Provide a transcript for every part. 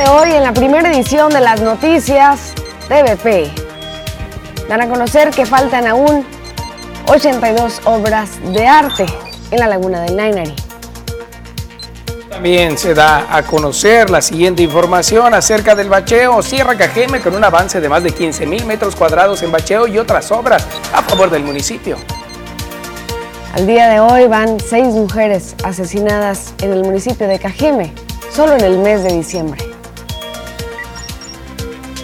de hoy, en la primera edición de las noticias TVP, dan a conocer que faltan aún 82 obras de arte en la laguna del Nainari. También se da a conocer la siguiente información acerca del bacheo Sierra Cajeme con un avance de más de 15 mil metros cuadrados en bacheo y otras obras a favor del municipio. Al día de hoy van seis mujeres asesinadas en el municipio de Cajeme, solo en el mes de diciembre.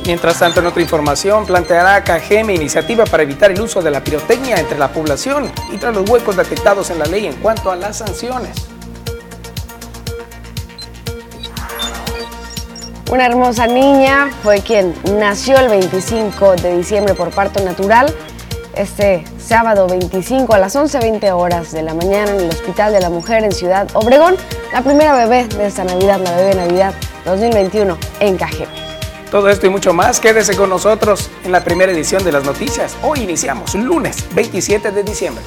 Mientras tanto, en otra información, planteará Cajeme iniciativa para evitar el uso de la pirotecnia entre la población y tras los huecos detectados en la ley en cuanto a las sanciones. Una hermosa niña fue quien nació el 25 de diciembre por parto natural. Este sábado 25 a las 11.20 horas de la mañana en el Hospital de la Mujer en Ciudad Obregón, la primera bebé de esta Navidad, la bebé Navidad 2021 en Cajeme. Todo esto y mucho más, quédese con nosotros en la primera edición de las noticias. Hoy iniciamos, lunes 27 de diciembre.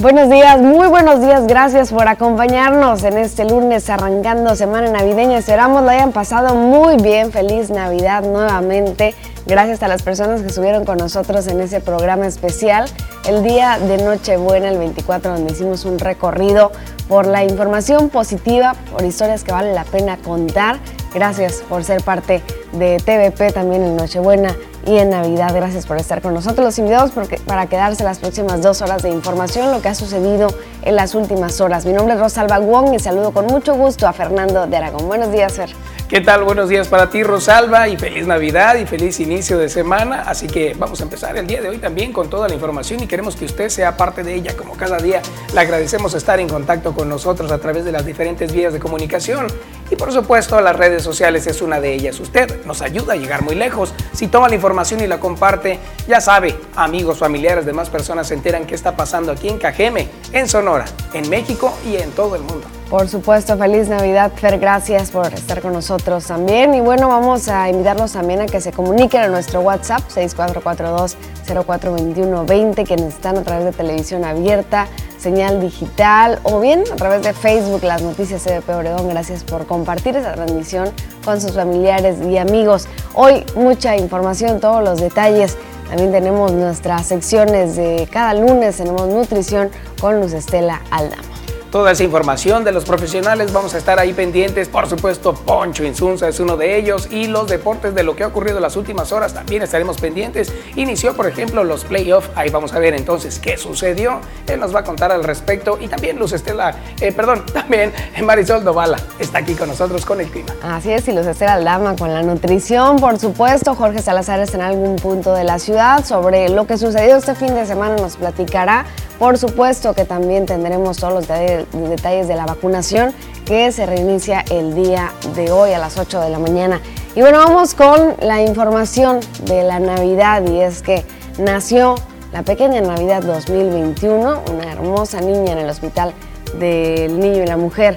Buenos días, muy buenos días, gracias por acompañarnos en este lunes arrancando semana navideña. Esperamos lo hayan pasado muy bien, feliz Navidad nuevamente. Gracias a las personas que estuvieron con nosotros en ese programa especial, el día de Nochebuena, el 24, donde hicimos un recorrido por la información positiva, por historias que vale la pena contar. Gracias por ser parte de TVP también en Nochebuena y en Navidad. Gracias por estar con nosotros. Los invitados para quedarse las próximas dos horas de información, lo que ha sucedido en las últimas horas. Mi nombre es Rosalba Wong y saludo con mucho gusto a Fernando de Aragón. Buenos días, Fer. ¿Qué tal? Buenos días para ti, Rosalba, y feliz Navidad y feliz inicio de semana. Así que vamos a empezar el día de hoy también con toda la información y queremos que usted sea parte de ella como cada día. Le agradecemos estar en contacto con nosotros a través de las diferentes vías de comunicación y por supuesto las redes sociales es una de ellas. Usted nos ayuda a llegar muy lejos. Si toma la información y la comparte, ya sabe, amigos, familiares, demás personas se enteran qué está pasando aquí en Cajeme, en Sonora, en México y en todo el mundo. Por supuesto, feliz Navidad, Fer, gracias por estar con nosotros también. Y bueno, vamos a invitarlos también a que se comuniquen a nuestro WhatsApp 6442-042120, quienes están a través de televisión abierta, señal digital o bien a través de Facebook, las noticias CDP Obregón. Gracias por compartir esa transmisión con sus familiares y amigos. Hoy mucha información, todos los detalles. También tenemos nuestras secciones de cada lunes, tenemos nutrición con Luz Estela Aldama toda esa información de los profesionales. Vamos a estar ahí pendientes. Por supuesto, Poncho Insunza es uno de ellos. Y los deportes de lo que ha ocurrido en las últimas horas también estaremos pendientes. Inició, por ejemplo, los playoffs. Ahí vamos a ver entonces qué sucedió. Él nos va a contar al respecto. Y también Luz Estela, eh, perdón, también Marisol Dovala está aquí con nosotros con el clima. Así es, y Luz Estela Aldama con la nutrición, por supuesto. Jorge Salazar está en algún punto de la ciudad. Sobre lo que sucedió este fin de semana nos platicará. Por supuesto que también tendremos todos los detalles de la vacunación que se reinicia el día de hoy a las 8 de la mañana. Y bueno, vamos con la información de la Navidad y es que nació la pequeña Navidad 2021, una hermosa niña en el Hospital del Niño y la Mujer.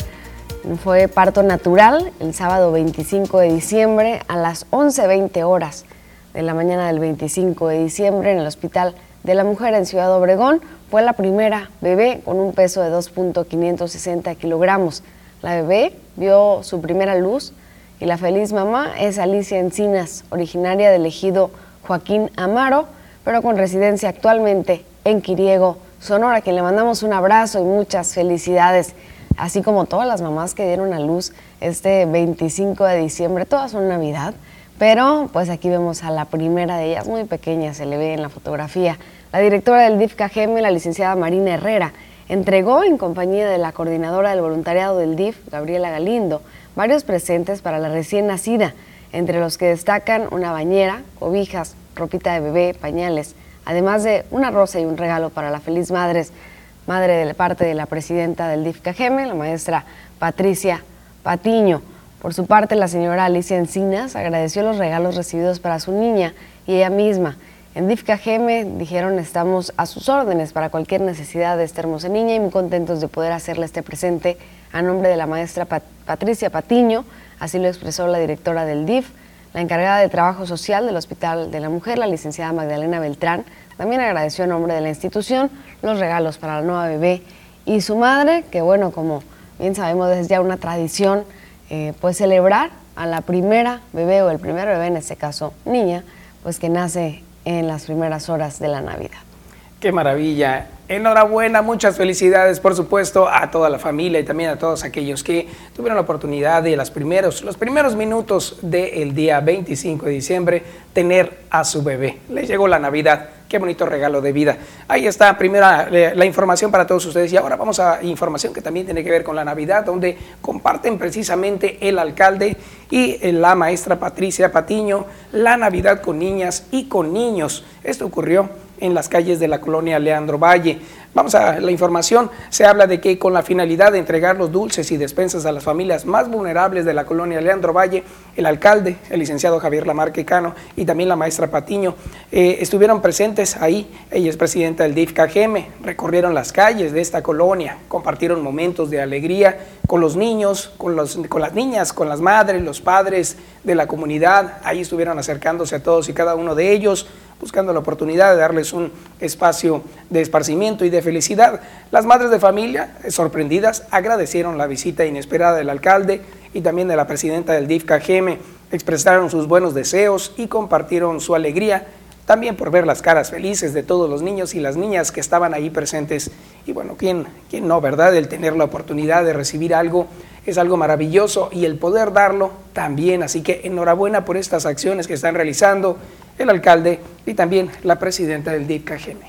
Fue parto natural el sábado 25 de diciembre a las 11.20 horas de la mañana del 25 de diciembre en el Hospital de la Mujer en Ciudad Obregón. Fue la primera bebé con un peso de 2.560 kilogramos. La bebé vio su primera luz y la feliz mamá es Alicia Encinas, originaria del ejido Joaquín Amaro, pero con residencia actualmente en Quiriego, Sonora, quien le mandamos un abrazo y muchas felicidades, así como todas las mamás que dieron a luz este 25 de diciembre, todas son Navidad. Pero pues aquí vemos a la primera de ellas, muy pequeña, se le ve en la fotografía. La directora del DIF KGM, la licenciada Marina Herrera, entregó en compañía de la coordinadora del voluntariado del DIF, Gabriela Galindo, varios presentes para la recién nacida, entre los que destacan una bañera, cobijas, ropita de bebé, pañales, además de una rosa y un regalo para la feliz madre, madre de parte de la presidenta del DIF la maestra Patricia Patiño. Por su parte, la señora Alicia Encinas agradeció los regalos recibidos para su niña y ella misma. En DIFCA GM dijeron estamos a sus órdenes para cualquier necesidad de esta hermosa niña y muy contentos de poder hacerle este presente a nombre de la maestra Patricia Patiño, así lo expresó la directora del DIF, la encargada de Trabajo Social del Hospital de la Mujer, la licenciada Magdalena Beltrán, también agradeció a nombre de la institución los regalos para la nueva bebé y su madre, que bueno, como bien sabemos es ya una tradición eh, pues celebrar a la primera bebé o el primer bebé, en este caso niña, pues que nace en las primeras horas de la Navidad. Qué maravilla. Enhorabuena, muchas felicidades, por supuesto, a toda la familia y también a todos aquellos que tuvieron la oportunidad de los primeros, los primeros minutos del día 25 de diciembre tener a su bebé. Les llegó la Navidad. Qué bonito regalo de vida. Ahí está, primera eh, la información para todos ustedes. Y ahora vamos a información que también tiene que ver con la Navidad, donde comparten precisamente el alcalde y la maestra Patricia Patiño la Navidad con niñas y con niños. Esto ocurrió en las calles de la colonia Leandro Valle. Vamos a la información. Se habla de que con la finalidad de entregar los dulces y despensas a las familias más vulnerables de la colonia Leandro Valle, el alcalde, el licenciado Javier Lamarque Cano y también la maestra Patiño eh, estuvieron presentes ahí. Ella es presidenta del DIF KGM, recorrieron las calles de esta colonia, compartieron momentos de alegría con los niños, con, con las niñas, con las madres, los padres de la comunidad. Ahí estuvieron acercándose a todos y cada uno de ellos buscando la oportunidad de darles un espacio de esparcimiento y de felicidad. Las madres de familia, eh, sorprendidas, agradecieron la visita inesperada del alcalde y también de la presidenta del DIF KGM, expresaron sus buenos deseos y compartieron su alegría también por ver las caras felices de todos los niños y las niñas que estaban ahí presentes. Y bueno, ¿quién, quién no, verdad? El tener la oportunidad de recibir algo es algo maravilloso y el poder darlo también. Así que enhorabuena por estas acciones que están realizando el alcalde y también la presidenta del DICAGM.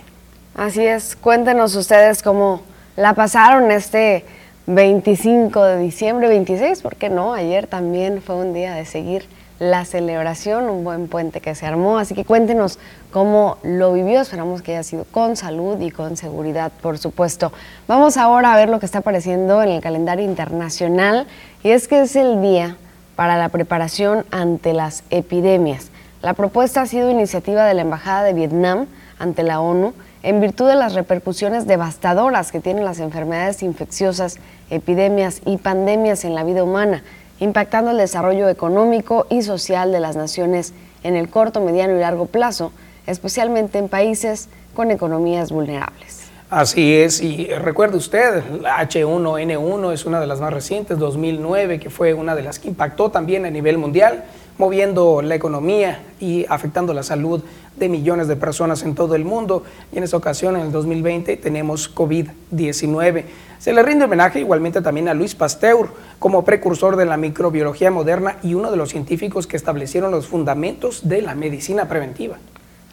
Así es, cuéntenos ustedes cómo la pasaron este 25 de diciembre, 26, ¿por qué no? Ayer también fue un día de seguir la celebración, un buen puente que se armó, así que cuéntenos cómo lo vivió, esperamos que haya sido con salud y con seguridad, por supuesto. Vamos ahora a ver lo que está apareciendo en el calendario internacional y es que es el día para la preparación ante las epidemias. La propuesta ha sido iniciativa de la Embajada de Vietnam ante la ONU en virtud de las repercusiones devastadoras que tienen las enfermedades infecciosas, epidemias y pandemias en la vida humana, impactando el desarrollo económico y social de las naciones en el corto, mediano y largo plazo, especialmente en países con economías vulnerables. Así es, y recuerde usted, la H1N1 es una de las más recientes, 2009, que fue una de las que impactó también a nivel mundial moviendo la economía y afectando la salud de millones de personas en todo el mundo. Y en esta ocasión, en el 2020, tenemos COVID-19. Se le rinde homenaje igualmente también a Luis Pasteur como precursor de la microbiología moderna y uno de los científicos que establecieron los fundamentos de la medicina preventiva.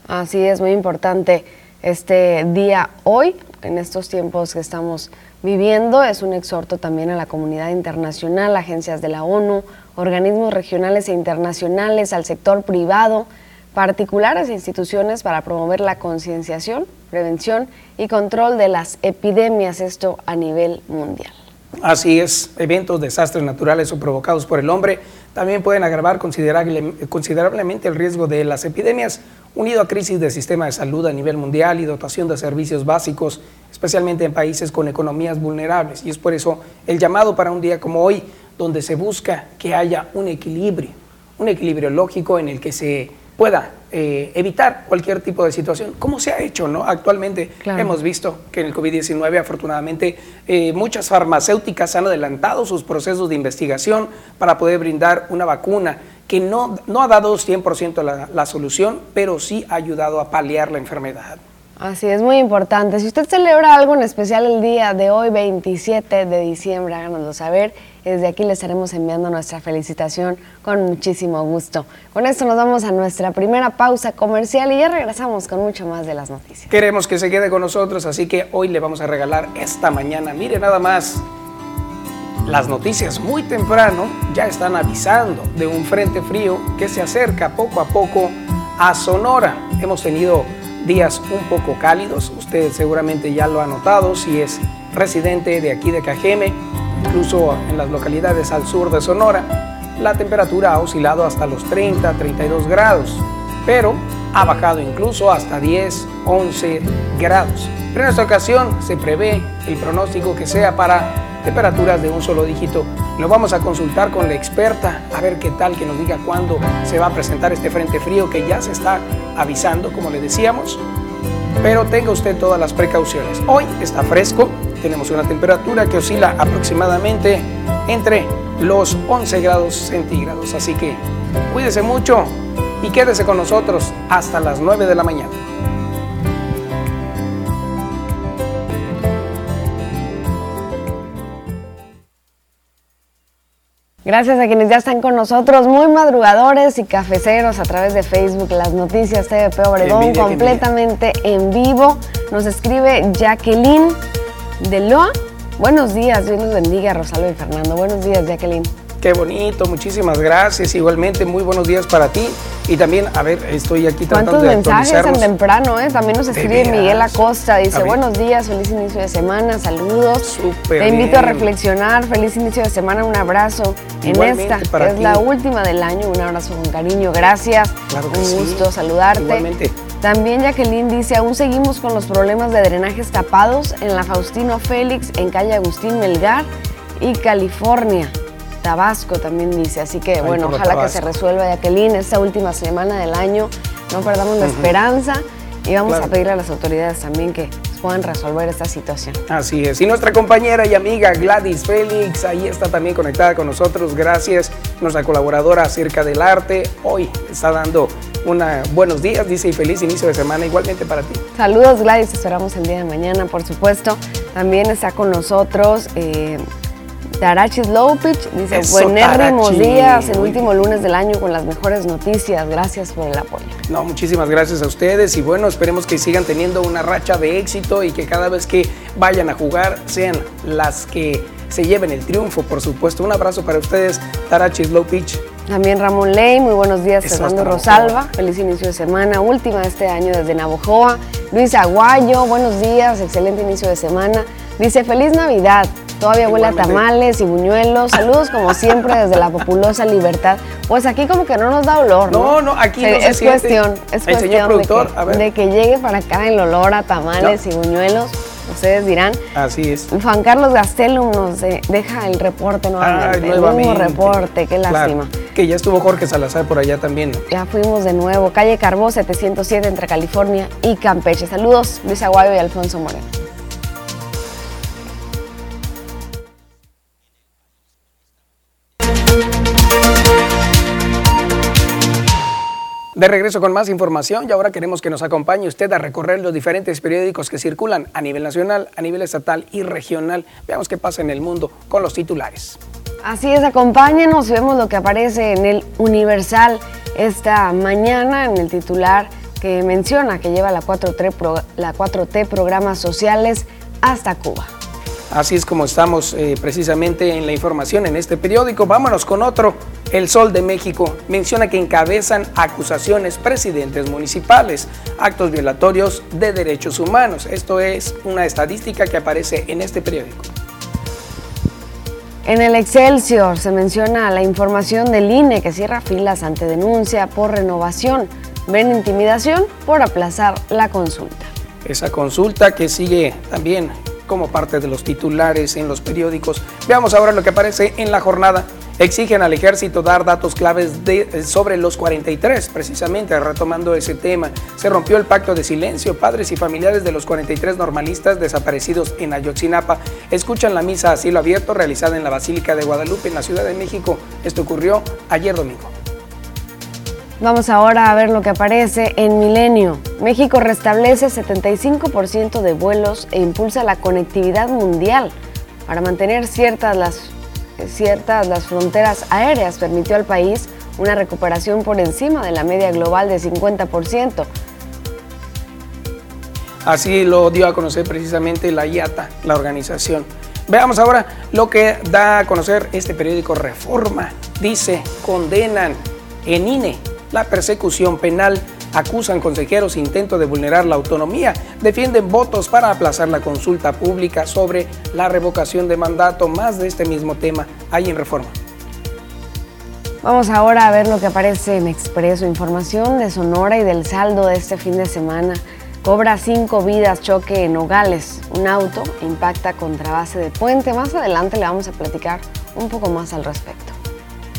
Así es, muy importante este día hoy, en estos tiempos que estamos viviendo. Es un exhorto también a la comunidad internacional, agencias de la ONU, organismos regionales e internacionales, al sector privado, particulares e instituciones para promover la concienciación, prevención y control de las epidemias, esto a nivel mundial. Así es, eventos, desastres naturales o provocados por el hombre también pueden agravar considerablemente el riesgo de las epidemias, unido a crisis del sistema de salud a nivel mundial y dotación de servicios básicos, especialmente en países con economías vulnerables. Y es por eso el llamado para un día como hoy, donde se busca que haya un equilibrio, un equilibrio lógico en el que se pueda eh, evitar cualquier tipo de situación, como se ha hecho, ¿no? Actualmente hemos visto que en el COVID-19, afortunadamente, eh, muchas farmacéuticas han adelantado sus procesos de investigación para poder brindar una vacuna que no, no ha dado 100% la, la solución, pero sí ha ayudado a paliar la enfermedad. Así es muy importante. Si usted celebra algo en especial el día de hoy, 27 de diciembre, háganoslo saber. Desde aquí le estaremos enviando nuestra felicitación con muchísimo gusto. Con esto nos vamos a nuestra primera pausa comercial y ya regresamos con mucho más de las noticias. Queremos que se quede con nosotros, así que hoy le vamos a regalar esta mañana. Mire nada más, las noticias muy temprano ya están avisando de un frente frío que se acerca poco a poco a Sonora. Hemos tenido días un poco cálidos, usted seguramente ya lo ha notado si es residente de aquí de Cajeme, incluso en las localidades al sur de Sonora, la temperatura ha oscilado hasta los 30, 32 grados, pero ha bajado incluso hasta 10, 11 grados. Pero en esta ocasión se prevé el pronóstico que sea para temperaturas de un solo dígito. Lo vamos a consultar con la experta a ver qué tal, que nos diga cuándo se va a presentar este frente frío que ya se está avisando, como le decíamos. Pero tenga usted todas las precauciones. Hoy está fresco, tenemos una temperatura que oscila aproximadamente entre los 11 grados centígrados. Así que cuídese mucho y quédese con nosotros hasta las 9 de la mañana. Gracias a quienes ya están con nosotros, muy madrugadores y cafeceros a través de Facebook, las noticias TVP Obregón completamente en vivo. Nos escribe Jacqueline de Loa. Buenos días, Dios los bendiga, Rosalba y Fernando. Buenos días, Jacqueline. Qué bonito, muchísimas gracias. Igualmente, muy buenos días para ti. Y también, a ver, estoy aquí tratando de ¿Cuántos mensajes tan temprano, eh? También nos escribe Miguel Acosta. Dice, buenos días, feliz inicio de semana, saludos. Te invito a reflexionar, feliz inicio de semana, un abrazo en esta, que es la última del año. Un abrazo con cariño, gracias. un gusto saludarte. Igualmente. También Jacqueline dice, aún seguimos con los problemas de drenajes tapados en la Faustino Félix, en calle Agustín Melgar y California. Tabasco también dice. Así que, bueno, ojalá que se resuelva, Jacqueline, esta última semana del año. No perdamos la esperanza y vamos a pedirle a las autoridades también que puedan resolver esta situación. Así es. Y nuestra compañera y amiga Gladys Félix, ahí está también conectada con nosotros. Gracias. Nuestra colaboradora acerca del arte. Hoy está dando una buenos días, dice, y feliz inicio de semana igualmente para ti. Saludos Gladys, esperamos el día de mañana, por supuesto. También está con nosotros eh, Tarachis Lopich dice, días, el último lunes del año con las mejores noticias. Gracias por el apoyo. No, muchísimas gracias a ustedes y bueno, esperemos que sigan teniendo una racha de éxito y que cada vez que vayan a jugar sean las que se lleven el triunfo, por supuesto. Un abrazo para ustedes, Tarachis Lopich. También Ramón Ley, muy buenos días, Fernando Rosalba, feliz inicio de semana, última de este año desde Navojoa. Luis Aguayo, buenos días, excelente inicio de semana. Dice, feliz Navidad, Todavía huele a tamales y buñuelos. Saludos como siempre desde la populosa libertad. Pues aquí como que no nos da olor, ¿no? No, no, aquí no es cuestión, es cuestión de, que, llegue para acá el olor a tamales y buñuelos. Ustedes dirán. Así es. Juan Carlos Gastelum nos deja el reporte nuevamente. el nuevo reporte, qué lástima. que ya estuvo Jorge Salazar por allá también. Ya fuimos de nuevo. Calle Carbó 707 entre California y Campeche. Saludos, Luis Aguayo y Alfonso Moreno. De regreso con más información y ahora queremos que nos acompañe usted a recorrer los diferentes periódicos que circulan a nivel nacional, a nivel estatal y regional. Veamos qué pasa en el mundo con los titulares. Así es, acompáñenos vemos lo que aparece en el Universal esta mañana en el titular que menciona que lleva la 4T, la 4T programas sociales hasta Cuba. Así es como estamos eh, precisamente en la información en este periódico. Vámonos con otro. El Sol de México menciona que encabezan acusaciones presidentes municipales, actos violatorios de derechos humanos. Esto es una estadística que aparece en este periódico. En el Excelsior se menciona la información del INE que cierra filas ante denuncia por renovación. Ven intimidación por aplazar la consulta. Esa consulta que sigue también como parte de los titulares en los periódicos. Veamos ahora lo que aparece en la jornada. Exigen al ejército dar datos claves de, sobre los 43, precisamente retomando ese tema. Se rompió el pacto de silencio. Padres y familiares de los 43 normalistas desaparecidos en Ayotzinapa escuchan la misa a cielo abierto realizada en la Basílica de Guadalupe en la Ciudad de México. Esto ocurrió ayer domingo. Vamos ahora a ver lo que aparece en Milenio. México restablece 75% de vuelos e impulsa la conectividad mundial para mantener ciertas las, ciertas las fronteras aéreas. Permitió al país una recuperación por encima de la media global de 50%. Así lo dio a conocer precisamente la IATA, la organización. Veamos ahora lo que da a conocer este periódico Reforma. Dice, condenan en INE la persecución penal, acusan consejeros intento de vulnerar la autonomía, defienden votos para aplazar la consulta pública sobre la revocación de mandato, más de este mismo tema hay en reforma. Vamos ahora a ver lo que aparece en Expreso, información de Sonora y del saldo de este fin de semana. Cobra cinco vidas choque en Nogales. Un auto impacta contra base de puente. Más adelante le vamos a platicar un poco más al respecto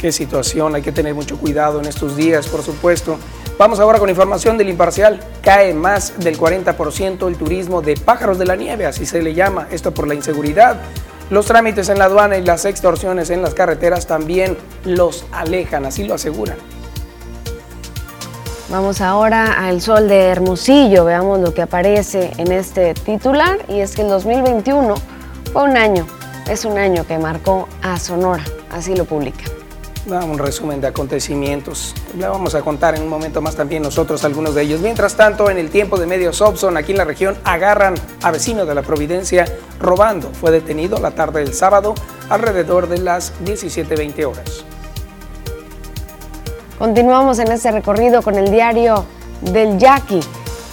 qué situación, hay que tener mucho cuidado en estos días, por supuesto. Vamos ahora con información del imparcial. Cae más del 40% el turismo de pájaros de la nieve, así se le llama, esto por la inseguridad. Los trámites en la aduana y las extorsiones en las carreteras también los alejan, así lo aseguran. Vamos ahora al sol de Hermosillo, veamos lo que aparece en este titular y es que el 2021 fue un año, es un año que marcó a Sonora, así lo publica. Un resumen de acontecimientos. Le vamos a contar en un momento más también nosotros algunos de ellos. Mientras tanto, en el tiempo de medios Opson, aquí en la región, agarran a vecino de la Providencia robando. Fue detenido la tarde del sábado alrededor de las 17.20 horas. Continuamos en este recorrido con el diario del Yaqui.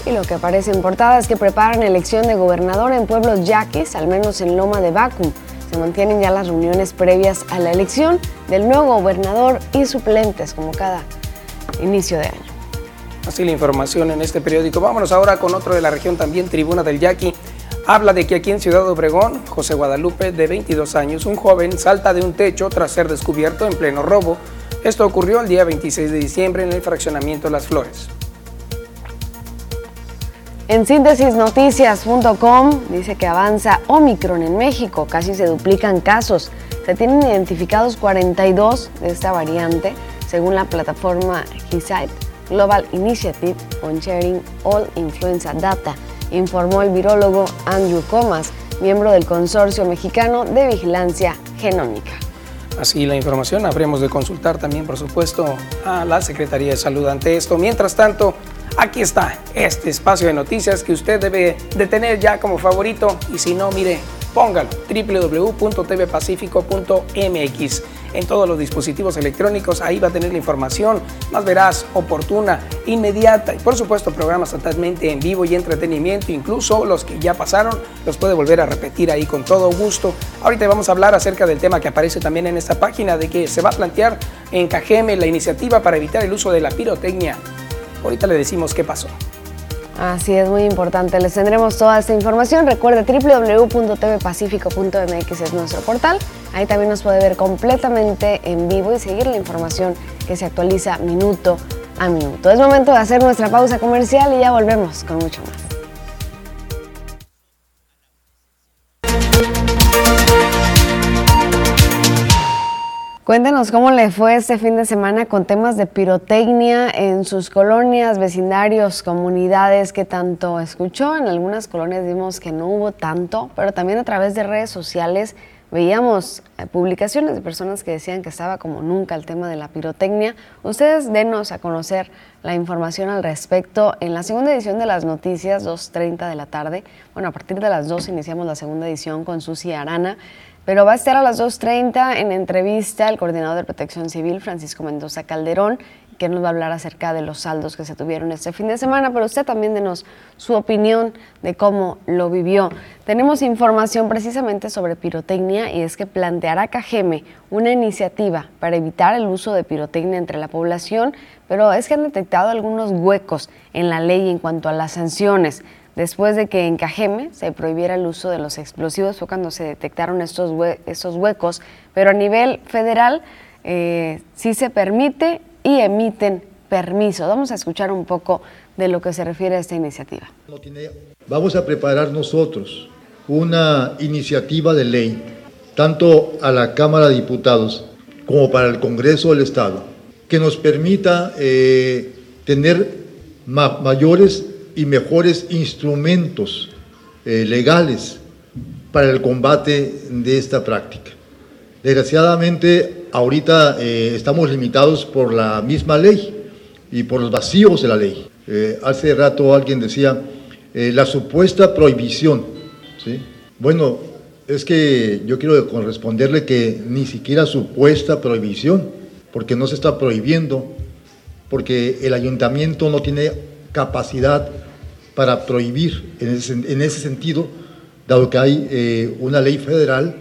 Y lo que aparece en portada es que preparan elección de gobernador en pueblos yaquis, al menos en Loma de Bacum. Se mantienen ya las reuniones previas a la elección del nuevo gobernador y suplentes, como cada inicio de año. Así la información en este periódico. Vámonos ahora con otro de la región también, Tribuna del Yaqui. Habla de que aquí en Ciudad Obregón, José Guadalupe, de 22 años, un joven salta de un techo tras ser descubierto en pleno robo esto ocurrió el día 26 de diciembre en el fraccionamiento Las Flores. En síntesisnoticias.com dice que avanza Omicron en México, casi se duplican casos. Se tienen identificados 42 de esta variante, según la plataforma GISAID, Global Initiative on Sharing All Influenza Data, informó el virólogo Andrew Comas, miembro del Consorcio Mexicano de Vigilancia Genómica. Así la información habremos de consultar también, por supuesto, a la Secretaría de Salud ante esto. Mientras tanto, aquí está este espacio de noticias que usted debe de tener ya como favorito y si no, mire, póngalo www.tvpacifico.mx en todos los dispositivos electrónicos. Ahí va a tener la información más veraz, oportuna, inmediata y por supuesto programas totalmente en vivo y entretenimiento. Incluso los que ya pasaron los puede volver a repetir ahí con todo gusto. Ahorita vamos a hablar acerca del tema que aparece también en esta página de que se va a plantear en Cajeme la iniciativa para evitar el uso de la pirotecnia. Ahorita le decimos qué pasó. Así es, muy importante. Les tendremos toda esta información. Recuerde www.tvpacifico.mx es nuestro portal. Ahí también nos puede ver completamente en vivo y seguir la información que se actualiza minuto a minuto. Es momento de hacer nuestra pausa comercial y ya volvemos con mucho más. Cuéntenos cómo le fue este fin de semana con temas de pirotecnia en sus colonias, vecindarios, comunidades, que tanto escuchó. En algunas colonias vimos que no hubo tanto, pero también a través de redes sociales veíamos eh, publicaciones de personas que decían que estaba como nunca el tema de la pirotecnia. Ustedes denos a conocer la información al respecto en la segunda edición de las noticias, 2.30 de la tarde. Bueno, a partir de las 2 iniciamos la segunda edición con Susi Arana. Pero va a estar a las 2.30 en entrevista el coordinador de Protección Civil, Francisco Mendoza Calderón, que nos va a hablar acerca de los saldos que se tuvieron este fin de semana, pero usted también denos su opinión de cómo lo vivió. Tenemos información precisamente sobre pirotecnia y es que planteará Cajeme una iniciativa para evitar el uso de pirotecnia entre la población, pero es que han detectado algunos huecos en la ley en cuanto a las sanciones. Después de que en Cajeme se prohibiera el uso de los explosivos fue cuando se detectaron estos, estos huecos, pero a nivel federal eh, sí se permite y emiten permiso. Vamos a escuchar un poco de lo que se refiere a esta iniciativa. Vamos a preparar nosotros una iniciativa de ley, tanto a la Cámara de Diputados como para el Congreso del Estado, que nos permita eh, tener mayores y mejores instrumentos eh, legales para el combate de esta práctica. Desgraciadamente, ahorita eh, estamos limitados por la misma ley y por los vacíos de la ley. Eh, hace rato alguien decía la supuesta prohibición. ¿sí? Bueno, es que yo quiero corresponderle que ni siquiera supuesta prohibición, porque no se está prohibiendo, porque el ayuntamiento no tiene capacidad para prohibir en ese, sentido, dado que hay eh, una ley federal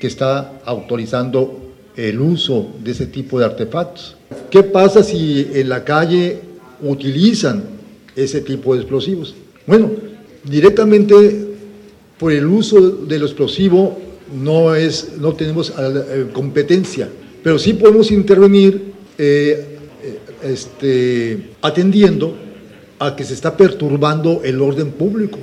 que está autorizando el uso de ese tipo de artefactos. ¿Qué pasa si en la calle utilizan ese tipo de explosivos? Bueno, directamente por el uso del explosivo no, es, no tenemos eh, competencia, pero sí podemos intervenir eh, este, atendiendo a que se está perturbando el orden público.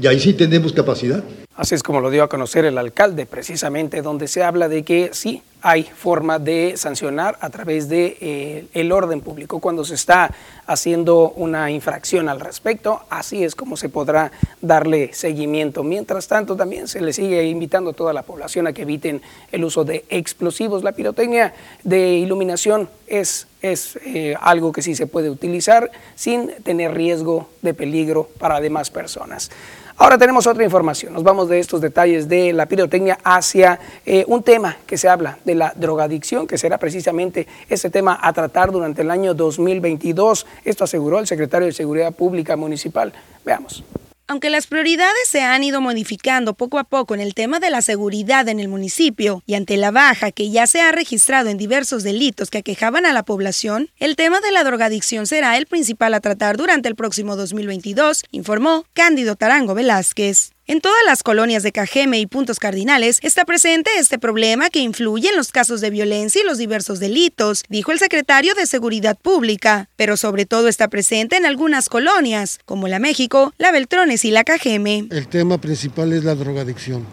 Y ahí sí tenemos capacidad. Así es como lo dio a conocer el alcalde, precisamente donde se habla de que sí hay forma de sancionar a través de eh, el orden público cuando se está haciendo una infracción al respecto. Así es como se podrá darle seguimiento. Mientras tanto, también se le sigue invitando a toda la población a que eviten el uso de explosivos. La pirotecnia de iluminación es, es eh, algo que sí se puede utilizar sin tener riesgo de peligro para demás personas. Ahora tenemos otra información. Nos vamos de estos detalles de la pirotecnia hacia eh, un tema que se habla de la drogadicción, que será precisamente ese tema a tratar durante el año 2022. Esto aseguró el secretario de Seguridad Pública Municipal. Veamos. Aunque las prioridades se han ido modificando poco a poco en el tema de la seguridad en el municipio y ante la baja que ya se ha registrado en diversos delitos que aquejaban a la población, el tema de la drogadicción será el principal a tratar durante el próximo 2022, informó Cándido Tarango Velázquez. En todas las colonias de Cajeme y puntos cardinales está presente este problema que influye en los casos de violencia y los diversos delitos, dijo el secretario de Seguridad Pública, pero sobre todo está presente en algunas colonias, como la México, la Beltrones y la Cajeme. El tema principal es la drogadicción.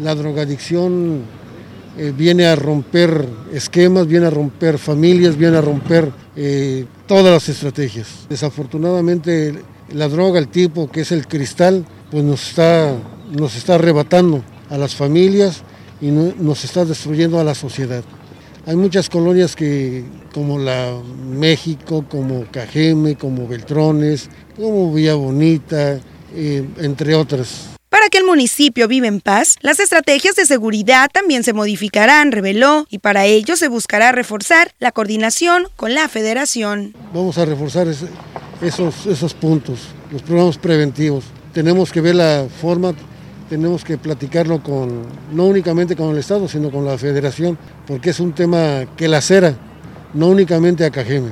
La drogadicción eh, viene a romper esquemas, viene a romper familias, viene a romper eh, todas las estrategias. Desafortunadamente la droga, el tipo que es el cristal, pues nos está, nos está arrebatando a las familias y nos está destruyendo a la sociedad. Hay muchas colonias que, como la México, como Cajeme, como Beltrones, como Villa Bonita, eh, entre otras. Para que el municipio viva en paz, las estrategias de seguridad también se modificarán, reveló, y para ello se buscará reforzar la coordinación con la federación. Vamos a reforzar esos, esos puntos, los programas preventivos tenemos que ver la forma, tenemos que platicarlo con, no únicamente con el Estado, sino con la Federación, porque es un tema que lacera, no únicamente a Cajeme,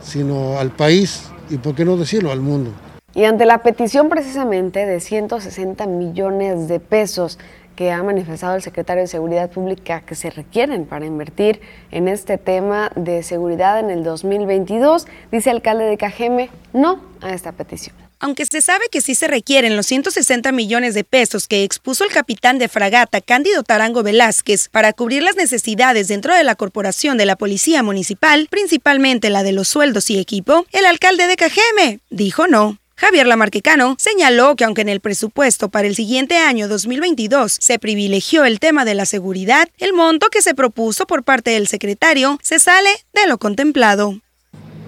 sino al país y, por qué no decirlo, al mundo. Y ante la petición precisamente de 160 millones de pesos que ha manifestado el secretario de Seguridad Pública que se requieren para invertir en este tema de seguridad en el 2022, dice el alcalde de Cajeme no a esta petición. Aunque se sabe que sí se requieren los 160 millones de pesos que expuso el capitán de fragata Cándido Tarango Velázquez para cubrir las necesidades dentro de la corporación de la Policía Municipal, principalmente la de los sueldos y equipo, el alcalde de Cajeme dijo no. Javier Lamarquecano señaló que aunque en el presupuesto para el siguiente año 2022 se privilegió el tema de la seguridad, el monto que se propuso por parte del secretario se sale de lo contemplado.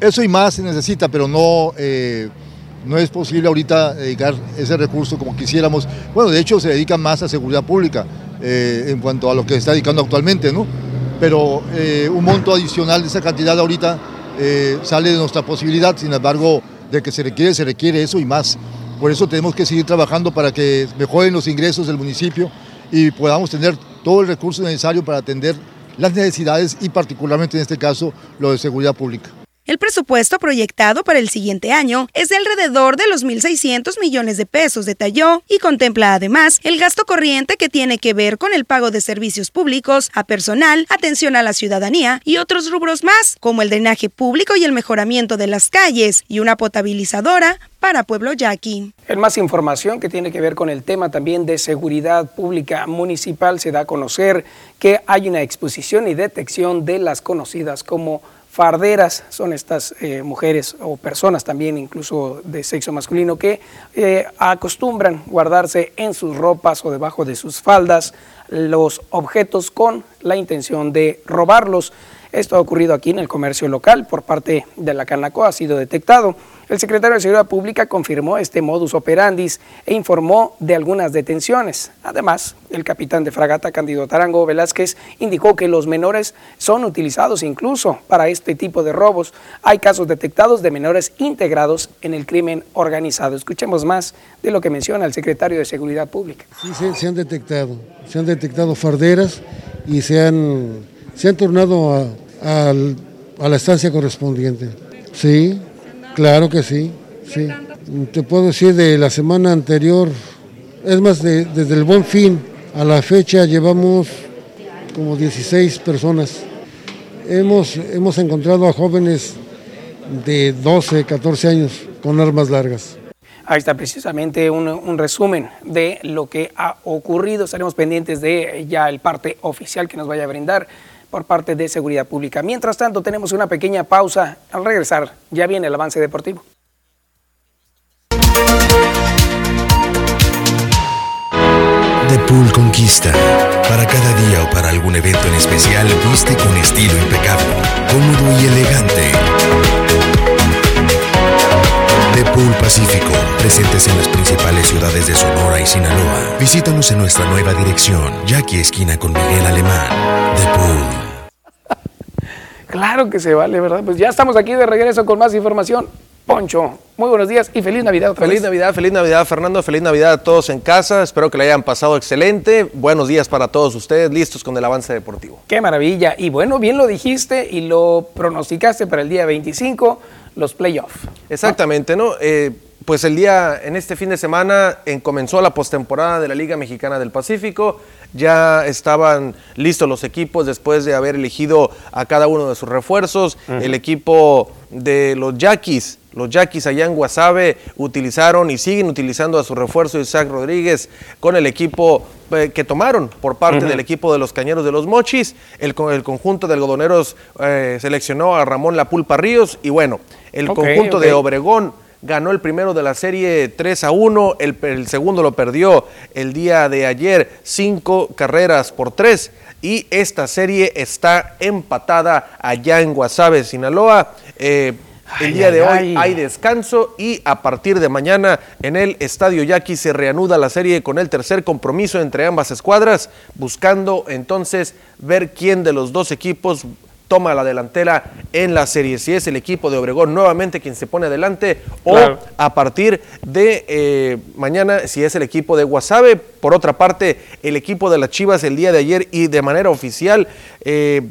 Eso y más se necesita, pero no... Eh, no es posible ahorita dedicar ese recurso como quisiéramos. Bueno, de hecho se dedica más a seguridad pública eh, en cuanto a lo que se está dedicando actualmente, ¿no? Pero eh, un monto adicional de esa cantidad ahorita sale de nuestra posibilidad, sin embargo, de que se requiere, se requiere eso y más. Por eso tenemos que seguir trabajando para que mejoren los ingresos del municipio y podamos tener todo el recurso necesario para atender las necesidades y particularmente en este caso lo de seguridad pública. El presupuesto proyectado para el siguiente año es de alrededor de los 1.600 millones de pesos, detalló, y contempla además el gasto corriente que tiene que ver con el pago de servicios públicos a personal, atención a la ciudadanía y otros rubros más, como el drenaje público y el mejoramiento de las calles y una potabilizadora para Pueblo Yaqui. En más información que tiene que ver con el tema también de seguridad pública municipal, se da a conocer que hay una exposición y detección de las conocidas como farderas son estas eh, mujeres o personas también incluso de sexo masculino que eh, acostumbran guardarse en sus ropas o debajo de sus faldas los objetos con la intención de robarlos. Esto ha ocurrido aquí en el comercio local por parte de la Canaco, ha sido detectado. El secretario de Seguridad Pública confirmó este modus operandis e informó de algunas detenciones. Además, el capitán de fragata Candido Tarango Velázquez indicó que los menores son utilizados incluso para este tipo de robos. Hay casos detectados de menores integrados en el crimen organizado. Escuchemos más de lo que menciona el secretario de Seguridad Pública. Sí, se, han detectado, se han detectado farderas y se han, se han turnado a, a la estancia correspondiente. Sí, Claro que sí, sí. Te puedo decir de la semana anterior, es más, desde el buen fin a la fecha llevamos como 16 personas. Hemos, hemos encontrado a jóvenes de 12, 14 años con armas largas. Ahí está precisamente un, resumen de lo que ha ocurrido. Estaremos pendientes de ya el parte oficial que nos vaya a brindar por parte de Seguridad Pública. Mientras tanto, tenemos una pequeña pausa. Al regresar, ya viene el avance deportivo. The Pool Conquista. Para cada día o para algún evento en especial, viste con estilo impecable, cómodo y elegante. The Pool Pacífico, presentes en las principales ciudades de Sonora y Sinaloa. Visítanos en nuestra nueva dirección, Jackie Esquina con Miguel Alemán. The Pool. Claro que se vale, ¿verdad? Pues ya estamos aquí de regreso con más información. Poncho, muy buenos días y feliz Navidad. Otra feliz vez. Navidad, feliz Navidad, Fernando. Feliz Navidad a todos en casa. Espero que le hayan pasado excelente. Buenos días para todos ustedes, listos con el avance deportivo. Qué maravilla. Y bueno, bien lo dijiste y lo pronosticaste para el día 25, los playoffs. Exactamente, ¿no? Eh, pues el día, en este fin de semana, en, comenzó la postemporada de la Liga Mexicana del Pacífico. Ya estaban listos los equipos después de haber elegido a cada uno de sus refuerzos. Uh -huh. El equipo de los Yaquis, los Yaquis allá en Guasave, utilizaron y siguen utilizando a su refuerzo Isaac Rodríguez con el equipo eh, que tomaron por parte uh -huh. del equipo de los Cañeros de los Mochis. El, el conjunto de algodoneros eh, seleccionó a Ramón La Pulpa Ríos y bueno, el okay, conjunto okay. de Obregón ganó el primero de la serie 3 a 1, el, el, segundo lo perdió el día de ayer, cinco carreras por tres. Y esta serie está empatada allá en Guasave, Sinaloa. Eh, el ay, día ay, de hoy ay. hay descanso y a partir de mañana en el Estadio Yaqui se reanuda la serie con el tercer compromiso entre ambas escuadras, buscando entonces ver quién de los dos equipos toma la delantera en la serie. Si es el equipo de Obregón nuevamente quien se pone adelante claro. o a partir de eh, mañana si es el equipo de Guasave. Por otra parte, el equipo de las Chivas el día de ayer y de manera oficial, eh,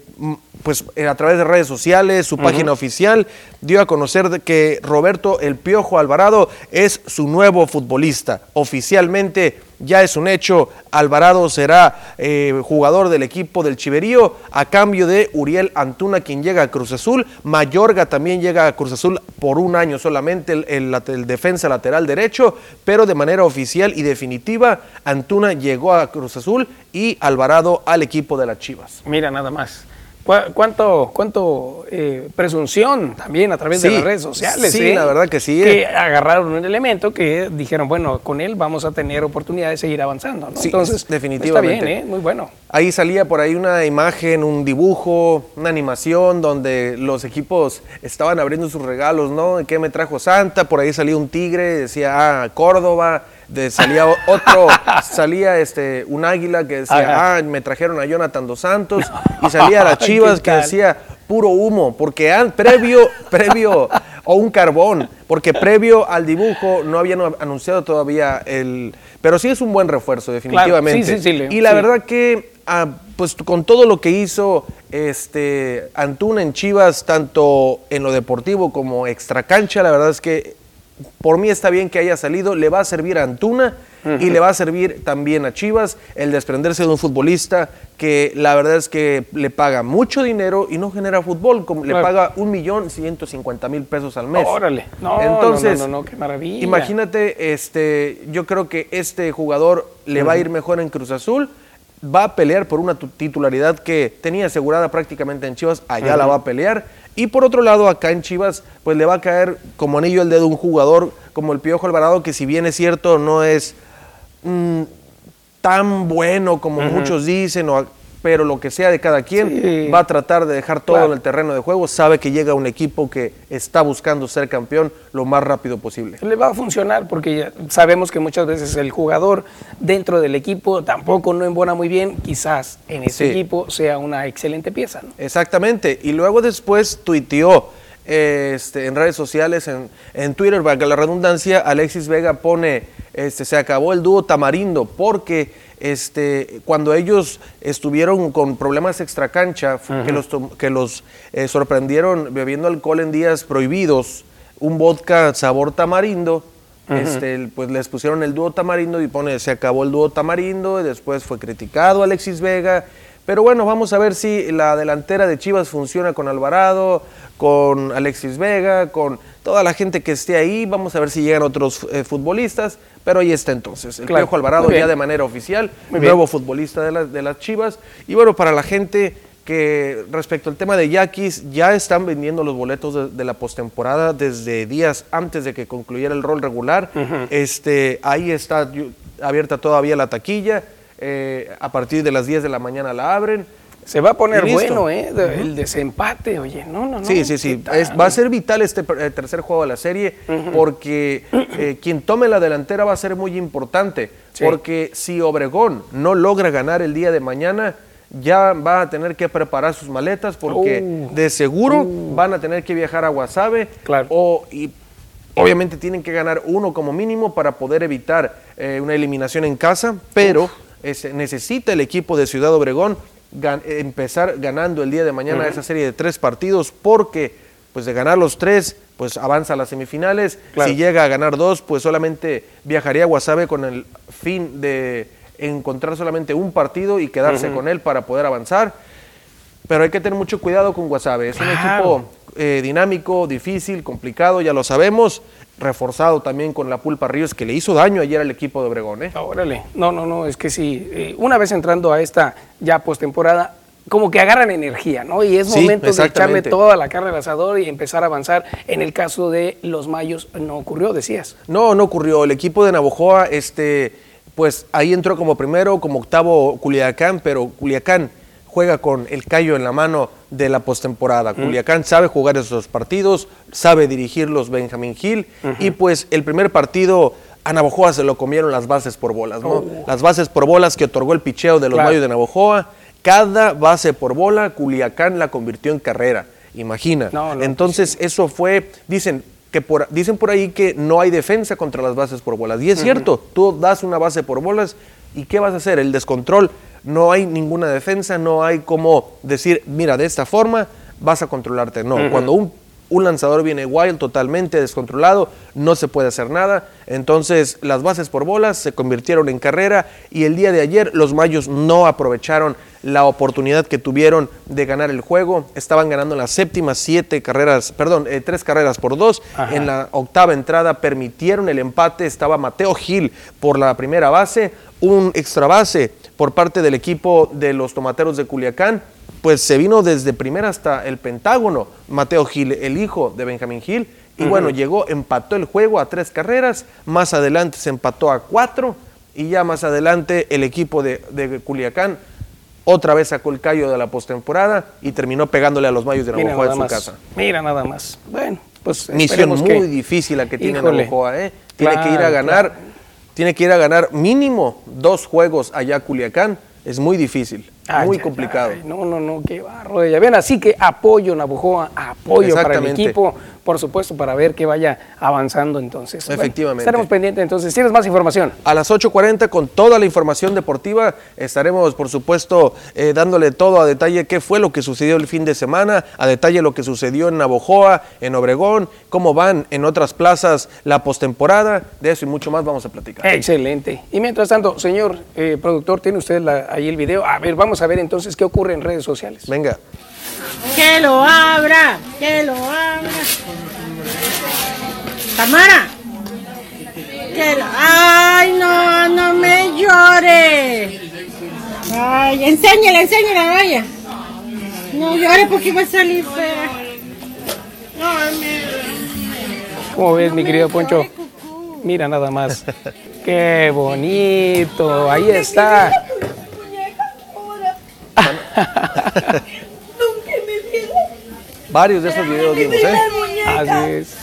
pues a través de redes sociales, su uh -huh. página oficial, dio a conocer que Roberto El Piojo Alvarado es su nuevo futbolista. Oficialmente ya es un hecho, Alvarado será eh, jugador del equipo del Chiverío a cambio de Uriel Antuna quien llega a Cruz Azul, Mayorga también llega a Cruz Azul por un año solamente el, el, el defensa lateral derecho, pero de manera oficial y definitiva Antuna llegó a Cruz Azul y Alvarado al equipo de las Chivas. Mira nada más cuánto, cuánto eh, presunción también a través sí, de las redes sociales. Sí, ¿eh? la verdad que sí. Que agarraron un elemento que dijeron, bueno, con él vamos a tener oportunidad de seguir avanzando. ¿no? Sí, Entonces, definitivamente. Está bien, ¿eh? muy bueno. Ahí salía por ahí una imagen, un dibujo, una animación donde los equipos estaban abriendo sus regalos, ¿no? ¿Qué me trajo Santa? Por ahí salía un tigre, decía, ah, Córdoba de, salía otro, salía este un águila que decía, Ajá. ah, me trajeron a Jonathan dos Santos, y salía las Chivas que decía puro humo, porque previo, previo, o un carbón, porque previo al dibujo no habían anunciado todavía el, pero sí es un buen refuerzo, definitivamente. Claro, sí, sí, sí, y la verdad que ah, pues con todo lo que hizo este Antuna en Chivas, tanto en lo deportivo como extra cancha, la verdad es que por mí está bien que haya salido, le va a servir a Antuna uh -huh. y le va a servir también a Chivas el desprenderse de un futbolista que la verdad es que le paga mucho dinero y no genera fútbol, como le paga un millón ciento cincuenta mil pesos al mes. Órale, no, entonces, no, no, no, qué maravilla. Imagínate, este, yo creo que este jugador le uh -huh. va a ir mejor en Cruz Azul va a pelear por una titularidad que tenía asegurada prácticamente en Chivas, allá uh -huh. la va a pelear. Y por otro lado, acá en Chivas, pues le va a caer como anillo el dedo un jugador como el Piojo Alvarado, que si bien es cierto, no es mmm, tan bueno como uh -huh. muchos dicen, o pero lo que sea de cada quien, sí. va a tratar de dejar todo claro. en el terreno de juego, sabe que llega un equipo que está buscando ser campeón lo más rápido posible. Le va a funcionar porque sabemos que muchas veces el jugador dentro del equipo tampoco no embona muy bien, quizás en ese sí. equipo sea una excelente pieza. ¿no? Exactamente, y luego después tuiteó este, en redes sociales, en, en Twitter, para la redundancia, Alexis Vega pone, este, se acabó el dúo Tamarindo porque este, cuando ellos estuvieron con problemas extracancha, uh -huh. que los, que los eh, sorprendieron bebiendo alcohol en días prohibidos, un vodka sabor tamarindo, uh -huh. este, pues les pusieron el dúo tamarindo y pone, se acabó el dúo tamarindo, y después fue criticado Alexis Vega, Pero bueno, vamos a ver si la delantera de Chivas funciona con Alvarado, con Alexis Vega, con toda la gente que esté ahí. Vamos a ver si llegan otros eh, futbolistas. Pero ahí está entonces. El Claro. Piojo Alvarado ya de manera oficial, Muy bien. nuevo futbolista de, las- de las Chivas. Y bueno, para la gente que respecto al tema de Yaquis, ya están vendiendo los boletos de, de la postemporada desde días antes de que concluyera el rol regular. este, ahí está abierta todavía la taquilla. Eh, a partir de las 10 de la mañana la abren. Se va a poner bueno, ¿eh? El desempate, oye, no, no, no. Sí, sí, sí. va a ser vital este eh, tercer juego de la serie porque eh, quien tome la delantera va a ser muy importante. Sí. Porque si Obregón no logra ganar el día de mañana, ya va a tener que preparar sus maletas porque Uh. de seguro van a tener que viajar a Guasave. Claro. O, y obviamente tienen que ganar uno como mínimo para poder evitar eh, una eliminación en casa, pero este, necesita el equipo de Ciudad Obregón gan- empezar ganando el día de mañana esa serie de tres partidos porque pues de ganar los tres pues avanza a las semifinales. Claro. si llega a ganar dos pues solamente viajaría a Guasave con el fin de encontrar solamente un partido y quedarse con él para poder avanzar pero hay que tener mucho cuidado con Guasave es un equipo eh, dinámico, difícil, complicado, ya lo sabemos, reforzado también con la Pulpa Ríos que le hizo daño ayer al equipo de Obregón ¿eh? Órale, no, no, no, es que sí, eh, una vez entrando a esta ya postemporada, como que agarran energía, ¿no? Y es Sí, momento de echarle toda la carne al asador y empezar a avanzar. En el caso de los Mayos no ocurrió, decías. No, no ocurrió. El equipo de Navojoa, este, pues ahí entró como primero, como octavo Culiacán, pero Culiacán juega con el callo en la mano de la postemporada. Culiacán sabe jugar esos partidos, sabe dirigirlos Benjamín Gil, y pues el primer partido a Navojoa se lo comieron las bases por bolas, ¿no? Las bases por bolas que otorgó el picheo de los Claro. Mayos de Navojoa. Cada base por bola, Culiacán la convirtió en carrera. Imagina. No, no, Entonces, eso fue, dicen que por, dicen por ahí que no hay defensa contra las bases por bolas. Y es cierto, tú das una base por bolas y ¿qué vas a hacer? El descontrol. No hay ninguna defensa, no hay como decir, mira, de esta forma vas a controlarte. No, cuando un, un lanzador viene wild, totalmente descontrolado, no se puede hacer nada. Entonces, las bases por bolas se convirtieron en carrera y el día de ayer los Mayos no aprovecharon la oportunidad que tuvieron de ganar el juego. Estaban ganando en las séptimas siete carreras, perdón, eh, tres carreras por dos. Ajá. En la octava entrada permitieron el empate. Estaba Mateo Gil por la primera base, un extra base por parte del equipo de los tomateros de Culiacán. Pues se vino desde primera hasta el Pentágono. Mateo Gil, el hijo de Benjamín Gil. Y bueno, llegó, empató el juego a tres carreras. Más adelante se empató a cuatro. Y ya más adelante el equipo de, de Culiacán otra vez sacó el callo de la postemporada y terminó pegándole a los Mayos de Mira Navajoa en su más. casa. Mira nada más. Bueno, pues Misión muy que- difícil la que tiene. Navajoa, ¿eh? Tiene que ir a ganar, claro. Tiene que ir a ganar mínimo dos juegos allá a Culiacán. Es muy difícil, Ay, muy ay, complicado. ay, no, no, no, qué barro. Ya ven, así que apoyo Navajoa, apoyo para el equipo, por supuesto, para ver que vaya avanzando entonces. Bueno, Efectivamente. estaremos pendientes entonces. ¿Tienes más información? A las 8.40 con toda la información deportiva estaremos, por supuesto, eh, dándole todo a detalle qué fue lo que sucedió el fin de semana, a detalle lo que sucedió en Navojoa, en Obregón, cómo van en otras plazas la postemporada. De eso y mucho más vamos a platicar. Excelente. Y mientras tanto, señor eh, productor, ¿tiene usted la- ahí el video? A ver, vamos a ver entonces qué ocurre en redes sociales. Venga. Que lo abra, que lo abra. Tamara. Que lo... Ay, no, no me llore. Ay, enséñale, enséñale, vaya. No llore porque va a salir fea. Ay, me... ¿Cómo ves, mi querido Poncho? Mira nada más. Qué bonito. Ahí está. Varios de esos videos vimos, ¿eh? Así es.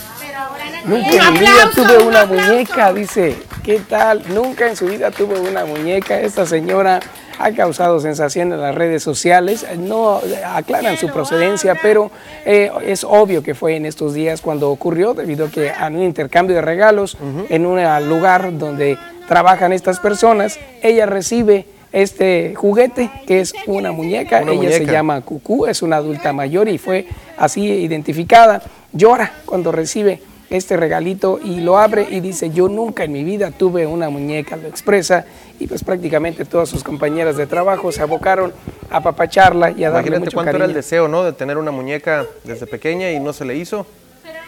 Nunca Un en mi vida tuve un una muñeca, dice. ¿Qué tal? Nunca en su vida tuve una muñeca. Esta señora ha causado sensación en las redes sociales. No aclaran su procedencia, pero eh, es obvio que fue en estos días cuando ocurrió, debido a que a un intercambio de regalos en un lugar donde trabajan estas personas, ella recibe este juguete que es una muñeca. Una ella se llama Cucú, es una adulta mayor y fue así identificada. Llora cuando recibe este regalito y lo abre y dice, yo nunca en mi vida tuve una muñeca, lo expresa y pues prácticamente todas sus compañeras de trabajo se abocaron a papacharla y a darle Imagínate mucho cuánto cariño. era el deseo, ¿no? De tener una muñeca desde pequeña y no se le hizo.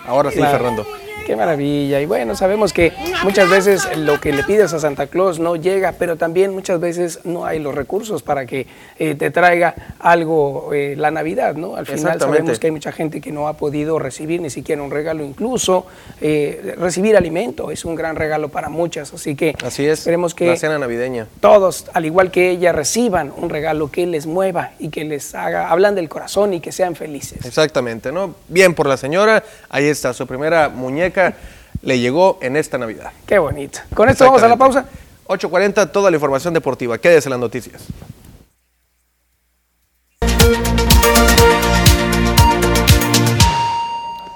Ahora sí, Claro. Fernando. Qué maravilla. Y bueno, sabemos que muchas veces lo que le pides a Santa Claus no llega, pero también muchas veces no hay los recursos para que eh, te traiga algo eh, la Navidad, ¿no? Al final sabemos que hay mucha gente que no ha podido recibir ni siquiera un regalo, incluso eh, recibir alimento es un gran regalo para muchas. Así que Así es. esperemos que La cena navideña. todos, al igual que ella, reciban un regalo que les mueva y que les haga, hablan del corazón y que sean felices. Exactamente, ¿no? Bien por la señora. Ahí su primera muñeca le llegó en esta Navidad. Qué bonito. Con esto vamos a la pausa. 8.40, toda la información deportiva. Quédese en las noticias.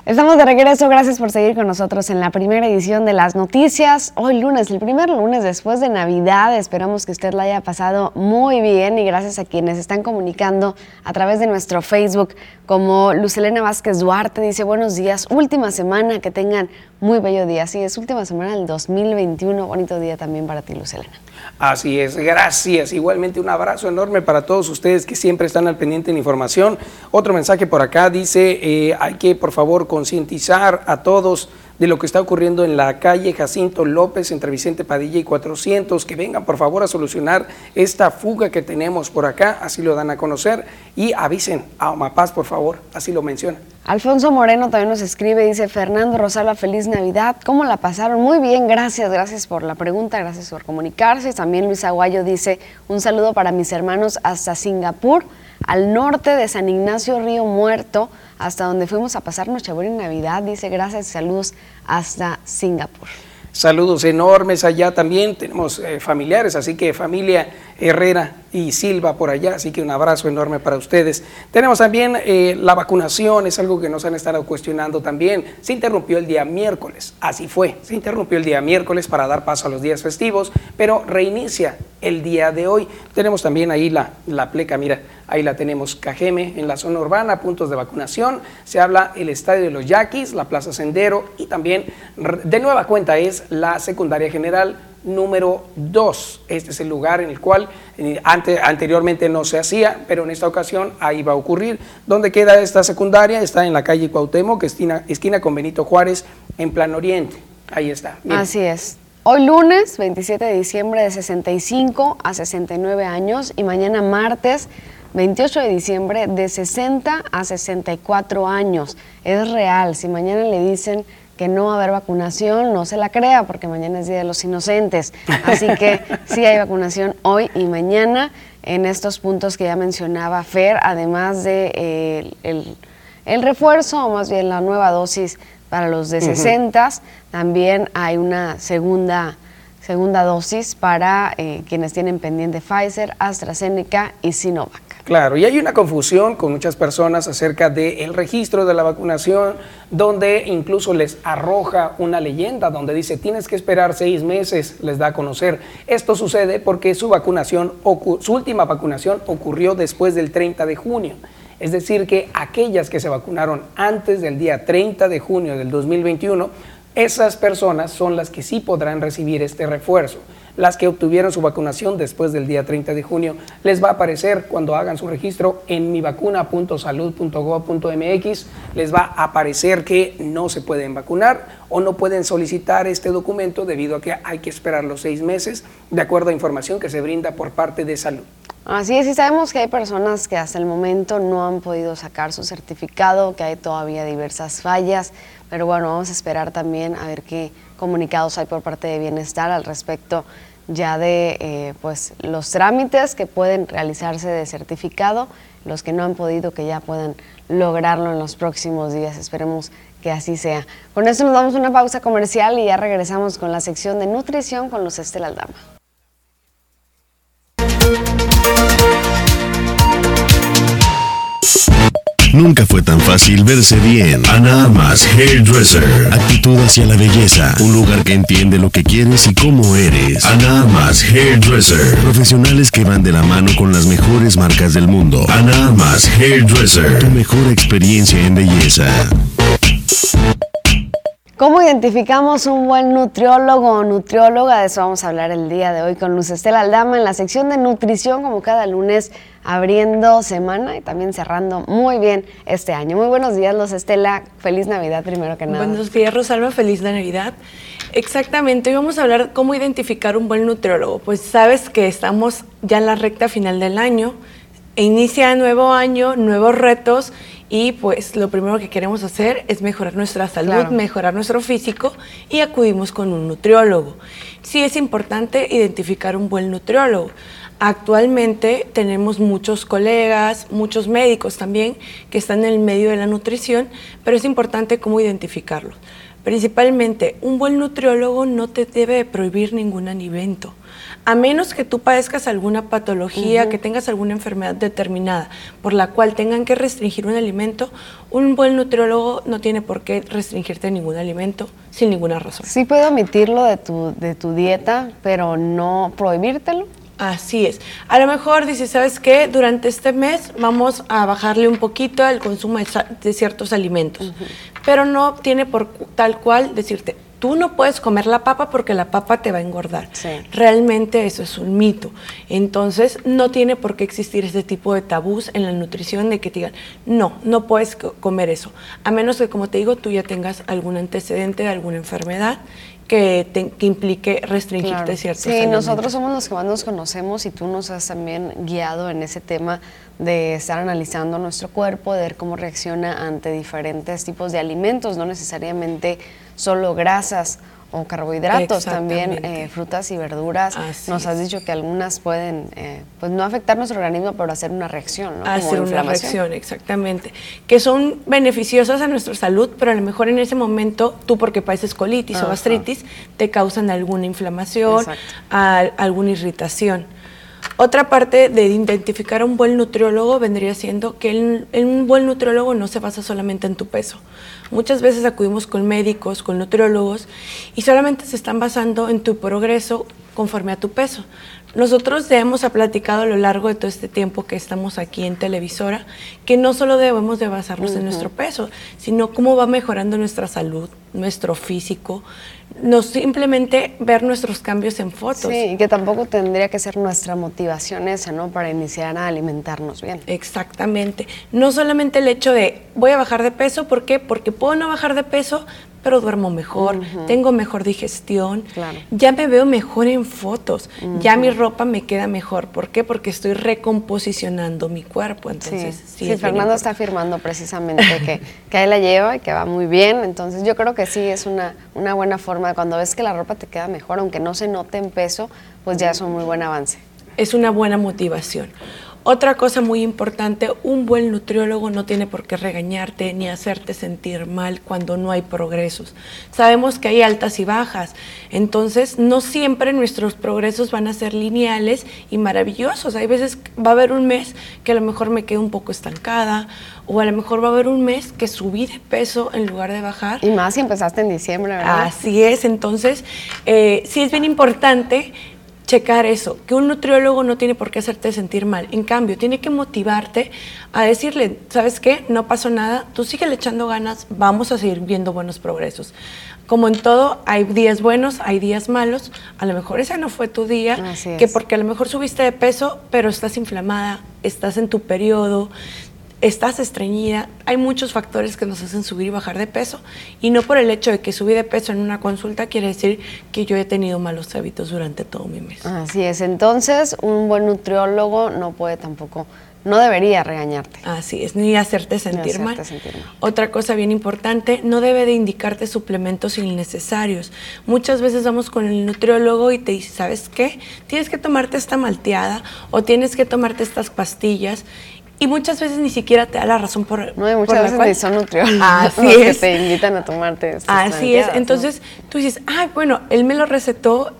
Estamos de regreso, gracias por seguir con nosotros en la primera edición de las noticias. Hoy lunes, el primer lunes después de Navidad, esperamos que usted la haya pasado muy bien y gracias a quienes están comunicando a través de nuestro Facebook, como Lucelena Vázquez Duarte dice, buenos días, última semana, que tengan muy bello día. Sí, es última semana del 2021, bonito día también para ti, Lucelena. Así es, gracias. Igualmente un abrazo enorme para todos ustedes que siempre están al pendiente de la información. Otro mensaje por acá dice, eh, hay que por favor concientizar a todos de lo que está ocurriendo en la calle Jacinto López entre Vicente Padilla y 400, que vengan por favor a solucionar esta fuga que tenemos por acá, así lo dan a conocer, y avisen a Omapaz por favor, así lo mencionan. Alfonso Moreno también nos escribe, dice Fernando Rosalba, feliz Navidad. ¿Cómo la pasaron? Muy bien, gracias, gracias por la pregunta, gracias por comunicarse. También Luis Aguayo dice, un saludo para mis hermanos hasta Singapur, al norte de San Ignacio Río Muerto, hasta donde fuimos a pasar Nochebuena y Navidad. Dice, gracias y saludos hasta Singapur. Saludos enormes allá también, tenemos eh, familiares, así que familia Herrera y Silva por allá, así que un abrazo enorme para ustedes. Tenemos también eh, la vacunación, es algo que nos han estado cuestionando también. Se interrumpió el día miércoles, así fue, se interrumpió el día miércoles para dar paso a los días festivos, pero reinicia el día de hoy. Tenemos también ahí la, la pleca, mira, ahí la tenemos, Cajeme, en la zona urbana, puntos de vacunación. Se habla el Estadio de los Yaquis, la Plaza Sendero y también de nueva cuenta es la Secundaria General número 2. Este es el lugar en el cual ante- anteriormente no se hacía, pero en esta ocasión ahí va a ocurrir. ¿Dónde queda esta secundaria? Está en la calle Cuauhtémoc, esquina, esquina con Benito Juárez, en Plan Oriente. Ahí está. Así es. Hoy lunes, 27 de diciembre, de 65 a 69 años y mañana martes, 28 de diciembre, de 60 a 64 años. Es real, si mañana le dicen que no va a haber vacunación, no se la crea porque mañana es Día de los Inocentes. Así que sí hay vacunación hoy y mañana en estos puntos que ya mencionaba Fer, además de eh, el, el refuerzo o más bien la nueva dosis para los de 60, también hay una segunda, segunda dosis para eh, quienes tienen pendiente Pfizer, AstraZeneca y Sinovac. Claro, y hay una confusión con muchas personas acerca del registro de la vacunación, donde incluso les arroja una leyenda donde dice tienes que esperar seis meses, les da a conocer. Esto sucede porque su vacunación, su última vacunación ocurrió después del 30 de junio. Es decir, que aquellas que se vacunaron antes del día 30 de junio del 2021, esas personas son las que sí podrán recibir este refuerzo. Las que obtuvieron su vacunación después del día 30 de junio, les va a aparecer cuando hagan su registro en mivacuna.salud.gov.mx, les va a aparecer que no se pueden vacunar o no pueden solicitar este documento debido a que hay que esperar los seis meses, de acuerdo a información que se brinda por parte de salud. Así es, y sabemos que hay personas que hasta el momento no han podido sacar su certificado, que hay todavía diversas fallas, pero bueno, vamos a esperar también a ver qué comunicados hay por parte de Bienestar al respecto ya de eh, pues los trámites que pueden realizarse de certificado, los que no han podido que ya puedan lograrlo en los próximos días. Esperemos que así sea. Con esto nos damos una pausa comercial y ya regresamos con la sección de nutrición con los Estela Aldama. Nunca fue tan fácil verse bien. Ana Armas Hairdresser. Actitud hacia la belleza. Un lugar que entiende lo que quieres y cómo eres. Ana Armas Hairdresser. Profesionales que van de la mano con las mejores marcas del mundo. Ana Armas Hairdresser. Tu mejor experiencia en belleza. ¿Cómo identificamos un buen nutriólogo o nutrióloga? De eso vamos a hablar el día de hoy con Luz Estela Aldama en la sección de nutrición, como cada lunes, abriendo semana y también cerrando muy bien este año. Muy buenos días, Luz Estela. Feliz Navidad, primero que nada. Buenos días, Rosalba. Feliz Navidad. Exactamente, hoy vamos a hablar cómo identificar un buen nutriólogo. Pues sabes que estamos ya en la recta final del año, e inicia nuevo año, nuevos retos y pues lo primero que queremos hacer es mejorar nuestra salud, mejorar nuestro físico y acudimos con un nutriólogo. Sí es importante identificar un buen nutriólogo. Actualmente tenemos muchos colegas, muchos médicos también que están en el medio de la nutrición, pero es importante cómo identificarlo. Principalmente, un buen nutriólogo no te debe prohibir ningún alimento a menos que tú padezcas alguna patología, que tengas alguna enfermedad determinada por la cual tengan que restringir un alimento, un buen nutriólogo no tiene por qué restringirte ningún alimento sin ninguna razón. Sí puedo omitirlo de tu, de tu dieta, pero no prohibírtelo. Así es. A lo mejor dices, ¿sabes qué? Durante este mes vamos a bajarle un poquito el consumo de, ciertos alimentos, pero no tiene por tal cual decirte, tú no puedes comer la papa porque la papa te va a engordar. Realmente eso es un mito. Entonces, no tiene por qué existir ese tipo de tabús en la nutrición de que te digan, no, no puedes comer eso. A menos que, como te digo, tú ya tengas algún antecedente de alguna enfermedad que, que, implique restringirte claro. ciertos Sí, nosotros somos los que más nos conocemos y tú nos has también guiado en ese tema de estar analizando nuestro cuerpo, de ver cómo reacciona ante diferentes tipos de alimentos, no necesariamente solo grasas o carbohidratos, también eh, frutas y verduras. Nos has dicho que algunas pueden, eh, pues no afectar nuestro organismo, pero hacer una reacción, ¿no? Hacer una reacción, exactamente. Que son beneficiosas a nuestra salud, pero a lo mejor en ese momento tú porque padeces colitis o gastritis, te causan alguna inflamación, alguna irritación. Otra parte de identificar a un buen nutriólogo vendría siendo que un buen nutriólogo no se basa solamente en tu peso. Muchas veces acudimos con médicos, con nutriólogos y solamente se están basando en tu progreso conforme a tu peso. Nosotros ya hemos platicado a lo largo de todo este tiempo que estamos aquí en televisora que no solo debemos de basarnos en nuestro peso, sino cómo va mejorando nuestra salud, nuestro físico, no simplemente ver nuestros cambios en fotos. Sí, y que tampoco tendría que ser nuestra motivación esa, ¿no? Para iniciar a alimentarnos bien. Exactamente. No solamente el hecho de voy a bajar de peso, ¿por qué? Porque puedo no bajar de peso, pero duermo mejor, tengo mejor digestión, ya me veo mejor en fotos, ya mi ropa me queda mejor. ¿Por qué? Porque estoy recomposicionando mi cuerpo. Entonces, sí, sí, Fernando está afirmando precisamente que, que ahí la lleva y que va muy bien. Entonces, yo creo que sí es una, una buena forma. Cuando ves que la ropa te queda mejor, aunque no se note en peso, pues ya es un muy buen avance. Es una buena motivación. Otra cosa muy importante, un buen nutriólogo no tiene por qué regañarte ni hacerte sentir mal cuando no hay progresos. Sabemos que hay altas y bajas, entonces no siempre nuestros progresos van a ser lineales y maravillosos. Hay veces va a haber un mes que a lo mejor me quedo un poco estancada o a lo mejor va a haber un mes que subí de peso en lugar de bajar. Y más si empezaste en diciembre, ¿verdad? Así es, entonces eh, sí es bien importante checar eso, que un nutriólogo no tiene por qué hacerte sentir mal. En cambio, tiene que motivarte a decirle, ¿sabes qué? No pasó nada, tú sigue echando ganas, vamos a seguir viendo buenos progresos. Como en todo, hay días buenos, hay días malos. A lo mejor ese no fue tu día, que porque a lo mejor subiste de peso, pero estás inflamada, estás en tu periodo, estás estreñida, hay muchos factores que nos hacen subir y bajar de peso y no por el hecho de que subí de peso en una consulta quiere decir que yo he tenido malos hábitos durante todo mi mes. Así es, entonces un buen nutriólogo no puede tampoco no debería regañarte. Así es, ni hacerte sentir, mal. Otra cosa bien importante, no debe de indicarte suplementos innecesarios. Muchas veces vamos con el nutriólogo y te dice, ¿sabes qué? Tienes que tomarte esta malteada o tienes que tomarte estas pastillas y muchas veces ni siquiera te da la razón por No, y muchas veces ni son nutriólogos Así que te invitan a tomarte Así es, entonces tú dices, ah, bueno, él me lo recetó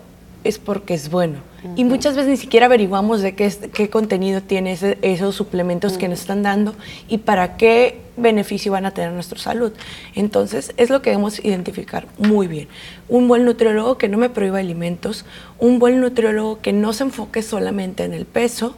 es porque es bueno. Y muchas veces ni siquiera averiguamos de qué, qué contenido tiene esos suplementos que nos están dando y para qué beneficio van a tener nuestra salud. Entonces, es lo que debemos identificar muy bien. Un buen nutriólogo que no me prohíba alimentos, un buen nutriólogo que no se enfoque solamente en el peso,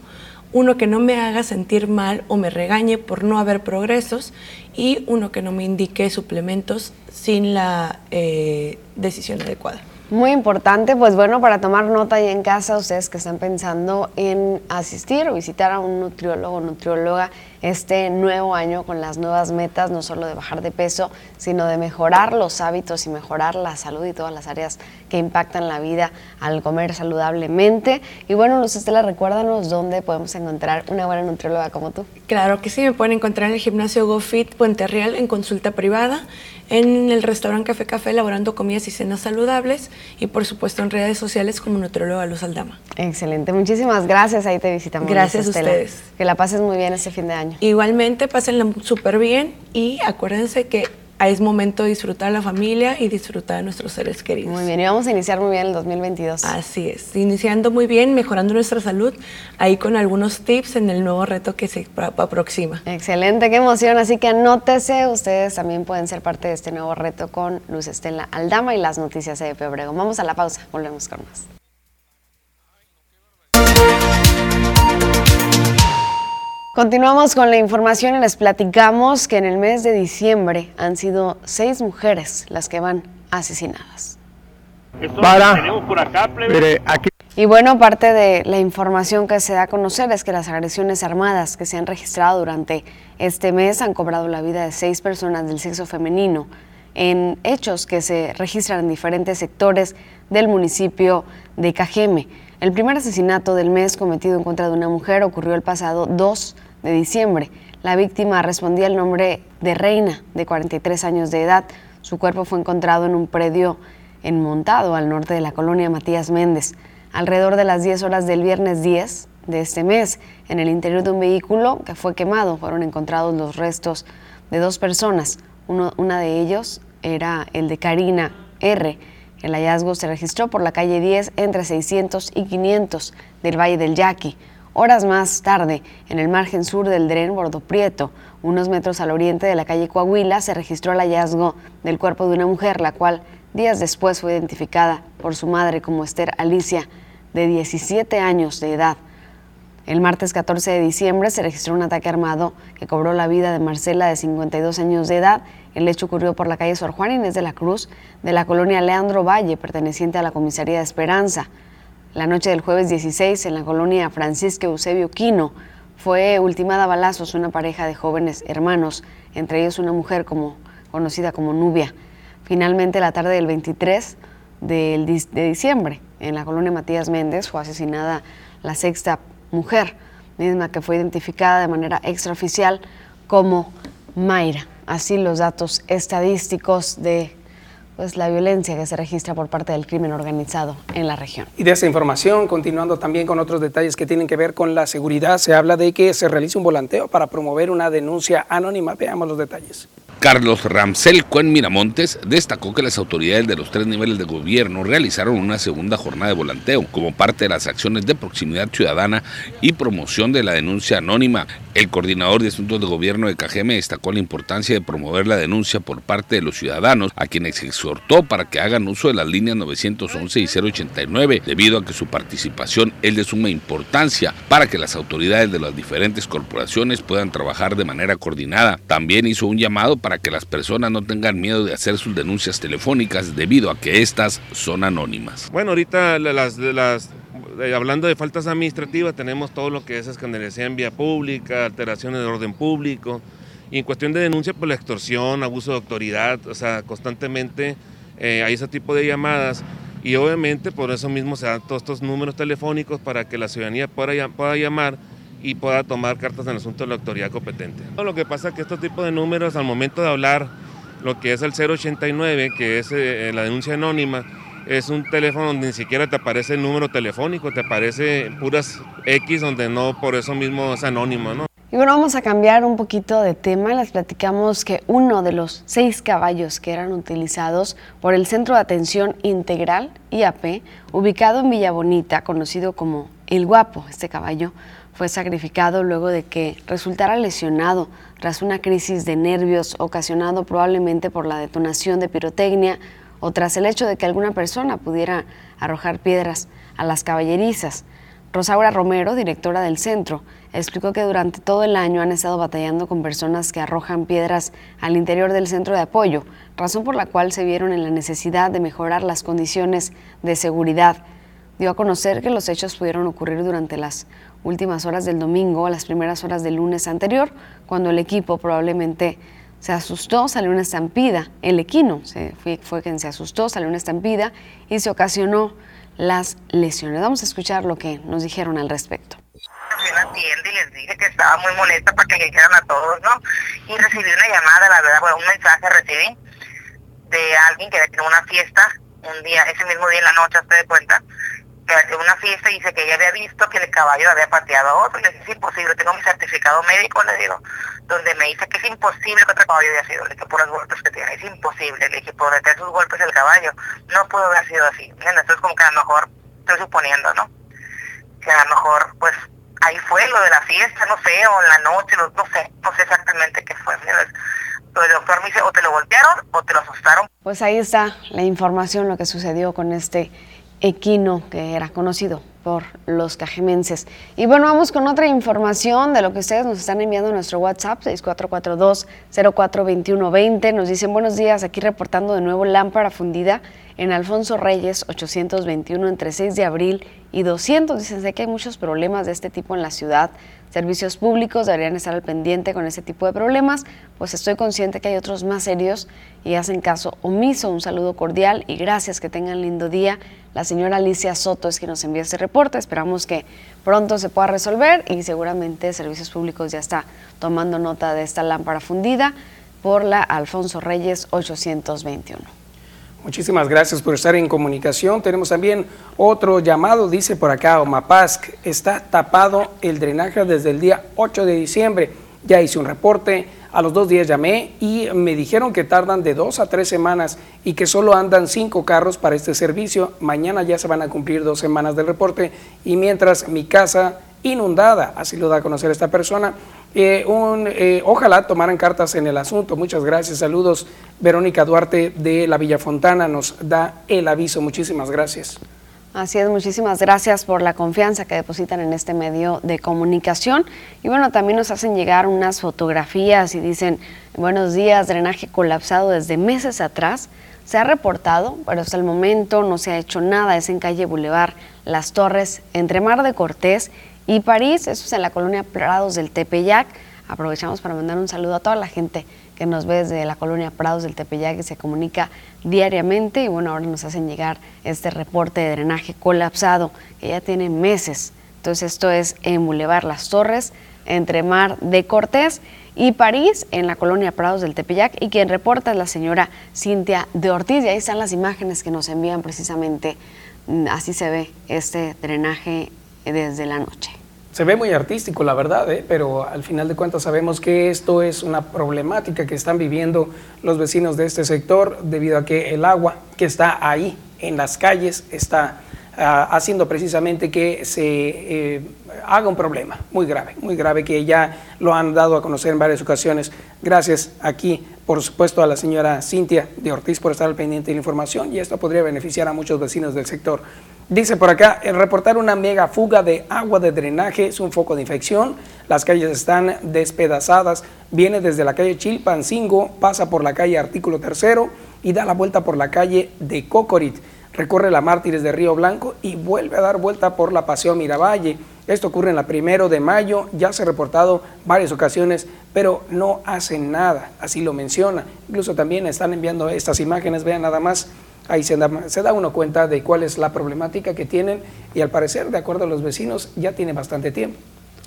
uno que no me haga sentir mal o me regañe por no haber progresos y uno que no me indique suplementos sin la eh, decisión adecuada. Muy importante, pues bueno, para tomar nota ahí en casa, ustedes que están pensando en asistir o visitar a un nutriólogo o nutrióloga este nuevo año con las nuevas metas, no solo de bajar de peso, sino de mejorar los hábitos y mejorar la salud y todas las áreas que impactan la vida al comer saludablemente. Y bueno, Luz Estela, recuérdanos dónde podemos encontrar una buena nutrióloga como tú. Claro que sí, me pueden encontrar en el gimnasio GoFit Puente Real en consulta privada, en el restaurante Café Café elaborando comidas y cenas saludables y por supuesto en redes sociales como nutrióloga Luz Aldama. Excelente, muchísimas gracias, ahí te visitamos. Gracias a ustedes. Que la pases muy bien este fin de año. Igualmente, pásenla súper bien y acuérdense que es momento de disfrutar la familia y disfrutar de nuestros seres queridos. Muy bien, y vamos a iniciar muy bien el 2022. Así es, iniciando muy bien, mejorando nuestra salud, ahí con algunos tips en el nuevo reto que se aproxima. Excelente, qué emoción, así que anótese, ustedes también pueden ser parte de este nuevo reto con Luz Estela Aldama y las noticias de Obregón. Vamos a la pausa, volvemos con más. Continuamos con la información y les platicamos que en el mes de diciembre han sido seis mujeres las que van asesinadas. Para, Y bueno, parte de la información que se da a conocer es que las agresiones armadas que se han registrado durante este mes han cobrado la vida de seis personas del sexo femenino en hechos que se registran en diferentes sectores del municipio de Cajeme. El primer asesinato del mes cometido en contra de una mujer ocurrió el pasado 2 de diciembre. La víctima respondía el nombre de Reina, de 43 años de edad. Su cuerpo fue encontrado en un predio enmontado al norte de la colonia Matías Méndez. Alrededor de las 10 horas del viernes 10 de este mes, en el interior de un vehículo que fue quemado, fueron encontrados los restos de dos personas. Uno, una de ellos era el de Karina R. El hallazgo se registró por la calle 10 entre 600 y 500 del Valle del Yaqui. Horas más tarde, en el margen sur del Dren Bordo Prieto, unos metros al oriente de la calle Coahuila, se registró el hallazgo del cuerpo de una mujer, la cual días después fue identificada por su madre como Esther Alicia, de 17 años de edad. El martes 14 de diciembre se registró un ataque armado que cobró la vida de Marcela, de 52 años de edad. El hecho ocurrió por la calle Sor Juan Inés de la Cruz, de la colonia Leandro Valle, perteneciente a la comisaría de Esperanza. La noche del jueves 16, en la colonia Francisco Eusebio Quino, fue ultimada a balazos una pareja de jóvenes hermanos, entre ellos una mujer como, conocida como Nubia. Finalmente, la tarde del 23 de diciembre, en la colonia Matías Méndez, fue asesinada la sexta mujer, misma que fue identificada de manera extraoficial como Mayra. Así los datos estadísticos de pues la violencia que se registra por parte del crimen organizado en la región. Y de esa información, continuando también con otros detalles que tienen que ver con la seguridad, se habla de que se realice un volanteo para promover una denuncia anónima. Veamos los detalles. Carlos Ramsel Cuen Miramontes destacó que las autoridades de los tres niveles de gobierno realizaron una segunda jornada de volanteo como parte de las acciones de proximidad ciudadana y promoción de la denuncia anónima. El coordinador de asuntos de gobierno de Cajeme destacó la importancia de promover la denuncia por parte de los ciudadanos, a quienes exhortó para que hagan uso de las líneas 911 y 089, debido a que su participación es de suma importancia para que las autoridades de las diferentes corporaciones puedan trabajar de manera coordinada. También hizo un llamado para que las personas no tengan miedo de hacer sus denuncias telefónicas debido a que estas son anónimas. Bueno, ahorita las, las eh, hablando de faltas administrativas, tenemos todo lo que es escandalización en vía pública, alteraciones de orden público. Y en cuestión de denuncia, pues, la extorsión, abuso de autoridad, o sea, constantemente eh, hay ese tipo de llamadas. Y obviamente por eso mismo se dan todos estos números telefónicos para que la ciudadanía pueda, pueda llamar y pueda tomar cartas en el asunto de la autoridad competente. Lo que pasa es que estos tipos de números al momento de hablar lo que es el 089, que es eh, la denuncia anónima, es un teléfono donde ni siquiera te aparece el número telefónico, te aparece puras X donde no por eso mismo es anónimo, ¿no? Y bueno, vamos a cambiar un poquito de tema. Les platicamos que uno de los seis caballos que eran utilizados por el Centro de Atención Integral, IAP, ubicado en Villa Bonita, conocido como El Guapo, este caballo, fue sacrificado luego de que resultara lesionado tras una crisis de nervios ocasionado probablemente por la detonación de pirotecnia o tras el hecho de que alguna persona pudiera arrojar piedras a las caballerizas. Rosaura Romero, directora del centro, explicó que durante todo el año han estado batallando con personas que arrojan piedras al interior del centro de apoyo, razón por la cual se vieron en la necesidad de mejorar las condiciones de seguridad. Dio a conocer que los hechos pudieron ocurrir durante las últimas horas del domingo o las primeras horas del lunes anterior, cuando el equipo probablemente se asustó, salió una estampida. El equino fue, fue quien se asustó, salió una estampida y se ocasionó las lesiones. Vamos a escuchar lo que nos dijeron al respecto. Fui a la tienda y les dije que estaba muy molesta para que dijeran a todos, ¿no? Y recibí una llamada, la verdad, bueno, un mensaje recibí de alguien que tenía una fiesta un día, ese mismo día en la noche, ¿te de cuenta? Hacía una fiesta dice que ella había visto que el caballo había pateado a otro. Le dije, es imposible, tengo mi certificado médico, le digo, donde me dice que es imposible que otro caballo haya sido, le dije, por los golpes que tiene, es imposible, le dije, por detrás sus golpes el caballo, no pudo haber sido así. Entonces como que a lo mejor, estoy suponiendo, ¿no? Que a lo mejor, pues, ahí fue lo de la fiesta, no sé, o en la noche, no, sé, no sé exactamente qué fue. Pero el doctor me dice, o te lo voltearon o te lo asustaron. Pues ahí está la información, lo que sucedió con este equino que era conocido por los cajemenses. Y bueno, vamos con otra información de lo que ustedes nos están enviando a nuestro WhatsApp, 6442-042120. Nos dicen buenos días, aquí reportando de nuevo lámpara fundida en Alfonso Reyes 821 entre 6 de abril y 200. Dicen sé que hay muchos problemas de este tipo en la ciudad. Servicios públicos deberían estar al pendiente con ese tipo de problemas, pues estoy consciente que hay otros más serios y hacen caso omiso. Un saludo cordial y gracias, que tengan lindo día. La señora Alicia Soto es quien nos envía este reporte. Esperamos que pronto se pueda resolver y seguramente Servicios Públicos ya está tomando nota de esta lámpara fundida por la Alfonso Reyes 821. Muchísimas gracias por estar en comunicación. Tenemos también otro llamado, dice por acá Omapask, está tapado el drenaje desde el día 8 de diciembre. Ya hice un reporte, a los dos días llamé y me dijeron que tardan de dos a tres semanas y que solo andan cinco carros para este servicio. Mañana ya se van a cumplir dos semanas del reporte y mientras mi casa inundada, así lo da a conocer esta persona, eh, eh, ojalá tomaran cartas en el asunto. Muchas gracias. Saludos. Verónica Duarte de la Villa Fontana nos da el aviso. Muchísimas gracias. Así es, muchísimas gracias por la confianza que depositan en este medio de comunicación. Y bueno, también nos hacen llegar unas fotografías y dicen, buenos días, drenaje colapsado desde meses atrás. Se ha reportado, pero hasta el momento no se ha hecho nada. Es en calle Boulevard Las Torres, entre Mar de Cortés y París, eso es en la colonia Prados del Tepeyac. Aprovechamos para mandar un saludo a toda la gente que nos ve desde la colonia Prados del Tepeyac y se comunica diariamente. Y bueno, ahora nos hacen llegar este reporte de drenaje colapsado que ya tiene meses. Entonces esto es en Boulevard Las Torres, entre Mar de Cortés y París, en la colonia Prados del Tepeyac. Y quien reporta es la señora Cintia de Ortiz. Y ahí están las imágenes que nos envían precisamente. Mm, así se ve este drenaje desde la noche. Se ve muy artístico, la verdad, ¿eh? pero al final de cuentas sabemos que esto es una problemática que están viviendo los vecinos de este sector debido a que el agua que está ahí en las calles está ah, haciendo precisamente que se eh, haga un problema muy grave, muy grave que ya lo han dado a conocer en varias ocasiones. Gracias aquí, por supuesto, a la señora Cintia de Ortiz por estar al pendiente de la información y esto podría beneficiar a muchos vecinos del sector. Dice por acá, el reportar una mega fuga de agua de drenaje es un foco de infección. Las calles están despedazadas. Viene desde la calle Chilpancingo, pasa por la calle Artículo Tercero y da la vuelta por la calle de Cocorit. Recorre la Mártires de Río Blanco y vuelve a dar vuelta por la Paseo Miravalle. Esto ocurre en la primero de mayo, ya se ha reportado varias ocasiones, pero no hacen nada, así lo menciona. Incluso también están enviando estas imágenes, vean nada más ahí se da, uno cuenta de cuál es la problemática que tienen y al parecer, de acuerdo a los vecinos, ya tiene bastante tiempo.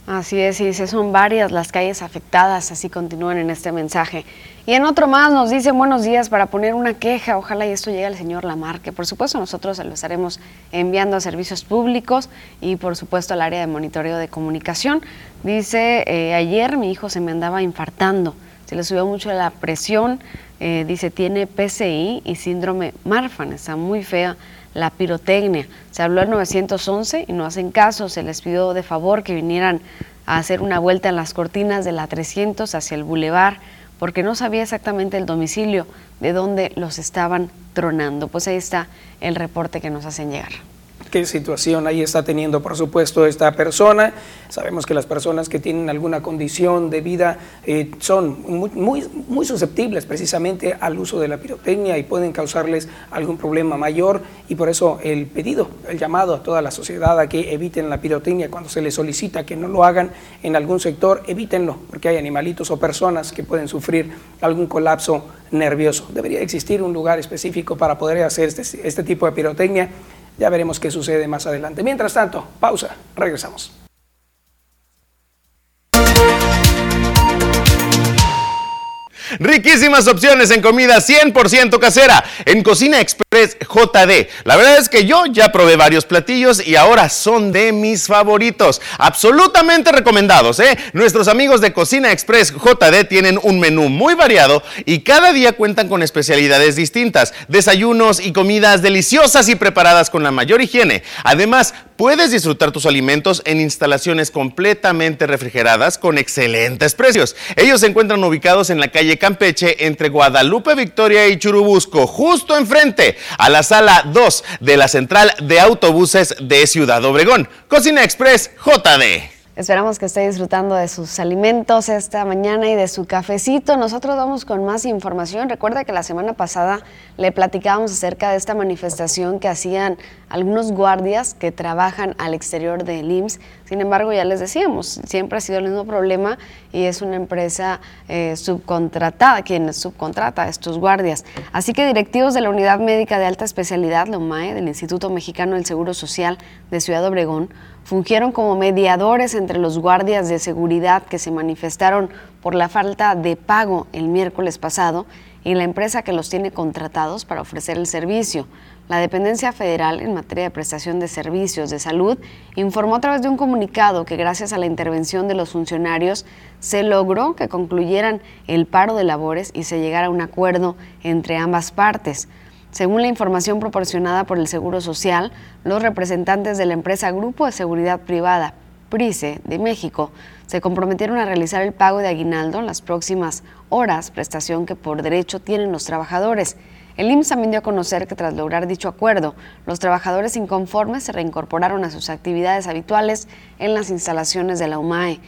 Así es, y son varias las calles afectadas, así continúan en este mensaje. Y en otro más nos dicen buenos días para poner una queja, ojalá y esto llegue al señor Lamarque. Por supuesto nosotros se lo estaremos enviando a servicios públicos y por supuesto al área de monitoreo de comunicación. Dice, eh, ayer mi hijo se me andaba infartando, se le subió mucho la presión, eh, dice, tiene PCI y síndrome Marfan, está muy fea la pirotecnia. Se habló al 911 y no hacen caso, se les pidió de favor que vinieran a hacer una vuelta en las cortinas de la 300 hacia el bulevar, porque no sabía exactamente el domicilio de donde los estaban tronando. Pues ahí está el reporte que nos hacen llegar. Qué situación ahí está teniendo, por supuesto, esta persona. Sabemos que las personas que tienen alguna condición de vida eh, son muy, muy, muy, susceptibles precisamente al uso de la pirotecnia y pueden causarles algún problema mayor y por eso el pedido, el llamado a toda la sociedad a que eviten la pirotecnia cuando se les solicita que no lo hagan en algún sector, evítenlo porque hay animalitos o personas que pueden sufrir algún colapso nervioso. Debería existir un lugar específico para poder hacer este, este tipo de pirotecnia. Ya veremos qué sucede más adelante. Mientras tanto, pausa, regresamos. Riquísimas opciones en comida 100% casera en Cocina Express JD. La verdad es que yo ya probé varios platillos y ahora son de mis favoritos. Absolutamente recomendados, ¿eh? Nuestros amigos de Cocina Express JD tienen un menú muy variado y cada día cuentan con especialidades distintas, desayunos y comidas deliciosas y preparadas con la mayor higiene. Además, puedes disfrutar tus alimentos en instalaciones completamente refrigeradas con excelentes precios. Ellos se encuentran ubicados en la calle Campeche entre Guadalupe Victoria y Churubusco, justo enfrente a la sala 2 de la central de autobuses de Ciudad Obregón. Cocina Express JD. Esperamos que esté disfrutando de sus alimentos esta mañana y de su cafecito. Nosotros vamos con más información. Recuerda que la semana pasada le platicábamos acerca de esta manifestación que hacían algunos guardias que trabajan al exterior del IMSS. Sin embargo, ya les decíamos, siempre ha sido el mismo problema y es una empresa eh, subcontratada quien subcontrata a estos guardias. Así que directivos de la Unidad Médica de Alta Especialidad, la UMAE, del Instituto Mexicano del Seguro Social de Ciudad Obregón, fungieron como mediadores entre los guardias de seguridad que se manifestaron por la falta de pago el miércoles pasado y la empresa que los tiene contratados para ofrecer el servicio. La dependencia federal en materia de prestación de servicios de salud informó a través de un comunicado que gracias a la intervención de los funcionarios se logró que concluyeran el paro de labores y se llegara a un acuerdo entre ambas partes. Según la información proporcionada por el Seguro Social, los representantes de la empresa Grupo de Seguridad Privada, PRICE, de México, se comprometieron a realizar el pago de aguinaldo en las próximas horas, prestación que por derecho tienen los trabajadores. El IMSS también dio a conocer que tras lograr dicho acuerdo, los trabajadores inconformes se reincorporaron a sus actividades habituales en las instalaciones de la UMAE.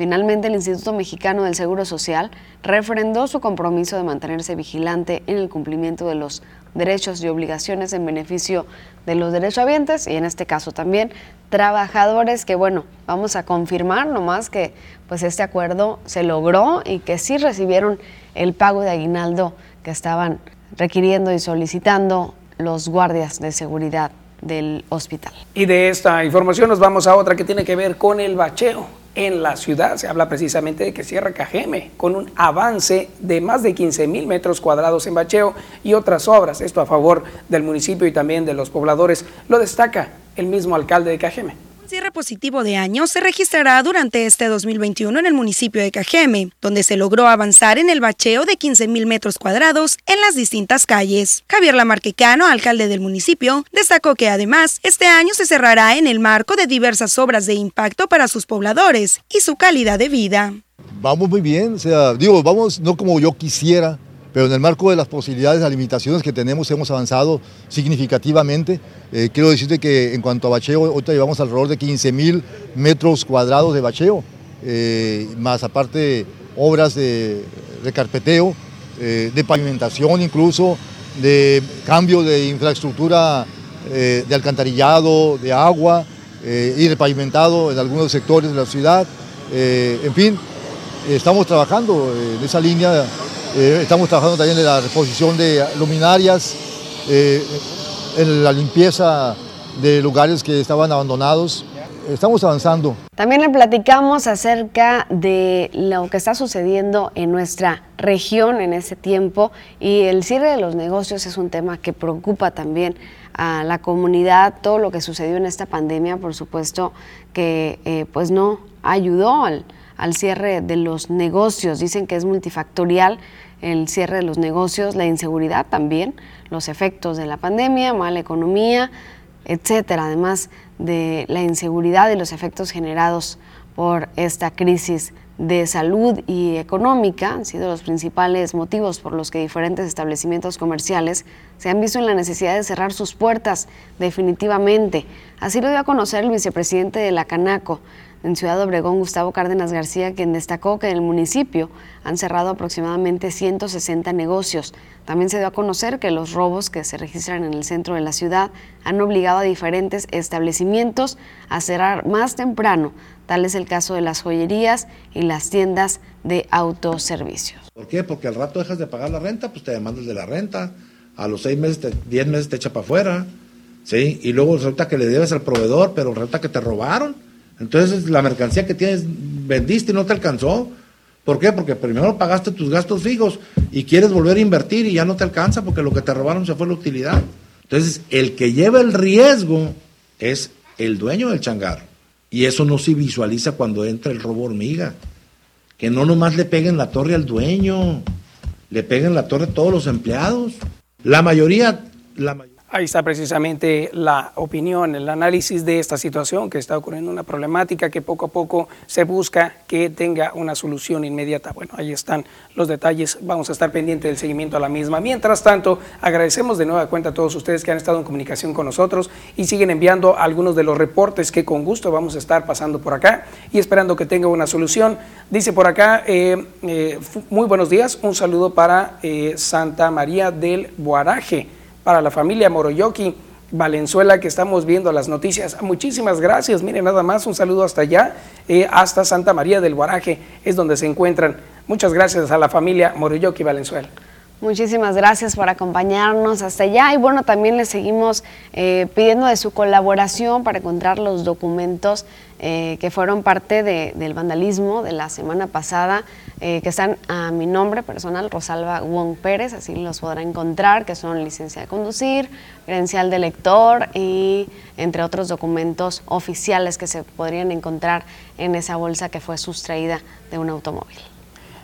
Finalmente, el Instituto Mexicano del Seguro Social refrendó su compromiso de mantenerse vigilante en el cumplimiento de los derechos y obligaciones en beneficio de los derechohabientes y en este caso también trabajadores que bueno, vamos a confirmar nomás que pues este acuerdo se logró y que sí recibieron el pago de aguinaldo que estaban requiriendo y solicitando los guardias de seguridad del hospital. Y de esta información nos vamos a otra que tiene que ver con el bacheo en la ciudad. Se habla precisamente de que cierra Cajeme con un avance de más de 15 mil metros cuadrados en bacheo y otras obras. Esto a favor del municipio y también de los pobladores. Lo destaca el mismo alcalde de Cajeme cierre positivo de año se registrará durante este 2021 en el municipio de Cajeme, donde se logró avanzar en el bacheo de 15 mil metros cuadrados en las distintas calles. Javier Lamarquecano, alcalde del municipio, destacó que además este año se cerrará en el marco de diversas obras de impacto para sus pobladores y su calidad de vida. Vamos muy bien, o sea, digo, vamos no como yo quisiera, pero en el marco de las posibilidades, las limitaciones que tenemos, hemos avanzado significativamente. Eh, quiero decirte que en cuanto a bacheo, ahorita llevamos alrededor de 15 mil metros cuadrados de bacheo, eh, más aparte obras de, recarpeteo, eh, de pavimentación incluso, de cambio de infraestructura de alcantarillado, de agua y de pavimentado en algunos sectores de la ciudad. en fin, estamos trabajando en esa línea eh, estamos trabajando también en la reposición de luminarias, eh, en la limpieza de lugares que estaban abandonados. Estamos avanzando. También le platicamos acerca de lo que está sucediendo en nuestra región en ese tiempo y el cierre de los negocios es un tema que preocupa también a la comunidad. Todo lo que sucedió en esta pandemia, por supuesto, que eh, pues no ayudó al, al cierre de los negocios. Dicen que es multifactorial el cierre de los negocios, la inseguridad también, los efectos de la pandemia, mala economía, etcétera, además de la inseguridad y los efectos generados por esta crisis de salud y económica han sido los principales motivos por los que diferentes establecimientos comerciales se han visto en la necesidad de cerrar sus puertas definitivamente. Así lo dio a conocer el vicepresidente de la Canaco en Ciudad Obregón, Gustavo Cárdenas García, quien destacó que en el municipio han cerrado aproximadamente 160 negocios. También se dio a conocer que los robos que se registran en el centro de la ciudad han obligado a diferentes establecimientos a cerrar más temprano. Tal es el caso de las joyerías y las tiendas de autoservicios. ¿Por qué? Porque al rato dejas de pagar la renta, pues te demandas de la renta. A los seis meses, diez meses te echa para afuera. ¿sí? Y luego resulta que le debes al proveedor, pero resulta que te robaron. Entonces la mercancía que tienes vendiste y no te alcanzó. ¿Por qué? Porque primero pagaste tus gastos fijos y quieres volver a invertir y ya no te alcanza porque lo que te robaron se fue la utilidad. Entonces, el que lleva el riesgo es el dueño del changar. Y eso no se visualiza cuando entra el robo hormiga. Que no nomás le peguen la torre al dueño, le peguen la torre a todos los empleados. La mayoría, la mayoría Ahí está precisamente la opinión, el análisis de esta situación que está ocurriendo, una problemática que poco a poco se busca que tenga una solución inmediata. Bueno, ahí están los detalles, vamos a estar pendientes del seguimiento a la misma. Mientras tanto, agradecemos de nueva cuenta a todos ustedes que han estado en comunicación con nosotros y siguen enviando algunos de los reportes que con gusto vamos a estar pasando por acá y esperando que tenga una solución. Dice por acá, eh, eh, muy buenos días, un saludo para eh, Santa María del Guaraje para la familia Moroyoki Valenzuela que estamos viendo las noticias. Muchísimas gracias. Miren, nada más un saludo hasta allá, eh, hasta Santa María del Guaraje, es donde se encuentran. Muchas gracias a la familia Moroyoki Valenzuela. Muchísimas gracias por acompañarnos hasta allá y bueno, también les seguimos eh, pidiendo de su colaboración para encontrar los documentos eh, que fueron parte del vandalismo de la semana pasada, eh, que están a mi nombre personal, Rosalba Wong Pérez, así los podrá encontrar, que son licencia de conducir, credencial de lector y entre otros documentos oficiales que se podrían encontrar en esa bolsa que fue sustraída de un automóvil.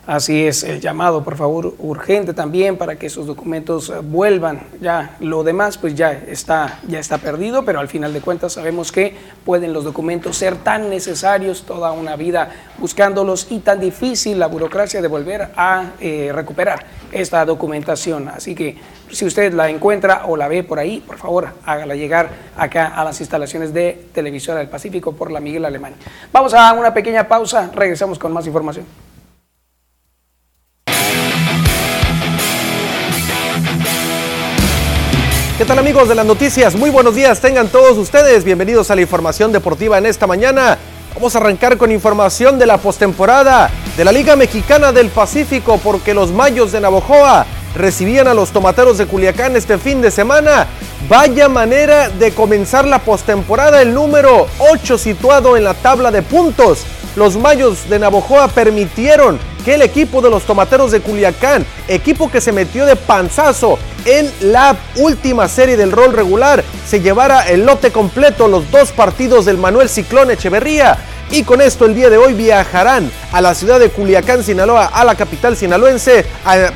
Así es, el llamado, por favor, urgente también para que esos documentos eh, vuelvan. Ya lo demás, pues ya está, ya está perdido, pero al final de cuentas sabemos que pueden los documentos ser tan necesarios toda una vida buscándolos y tan difícil la burocracia de volver a eh, recuperar esta documentación. Así que si usted la encuentra o la ve por ahí, por favor, hágala llegar acá a las instalaciones de Televisora del Pacífico por la Miguel Alemán. Vamos a una pequeña pausa, regresamos con más información. ¿Qué tal amigos de las noticias? Muy buenos días, tengan todos ustedes. Bienvenidos a la información deportiva en esta mañana. Vamos a arrancar con información de la postemporada de la Liga Mexicana del Pacífico porque los Mayos de Navojoa recibían a los Tomateros de Culiacán este fin de semana. Vaya manera de comenzar la postemporada, el número 8 situado en la tabla de puntos. Los Mayos de Navojoa permitieron que el equipo de los Tomateros de Culiacán, equipo que se metió de panzazo en la última serie del rol regular, se llevara el lote completo, los dos partidos del Manuel Ciclón Echeverría. Y con esto el día de hoy viajarán a la ciudad de Culiacán, Sinaloa, a la capital sinaloense,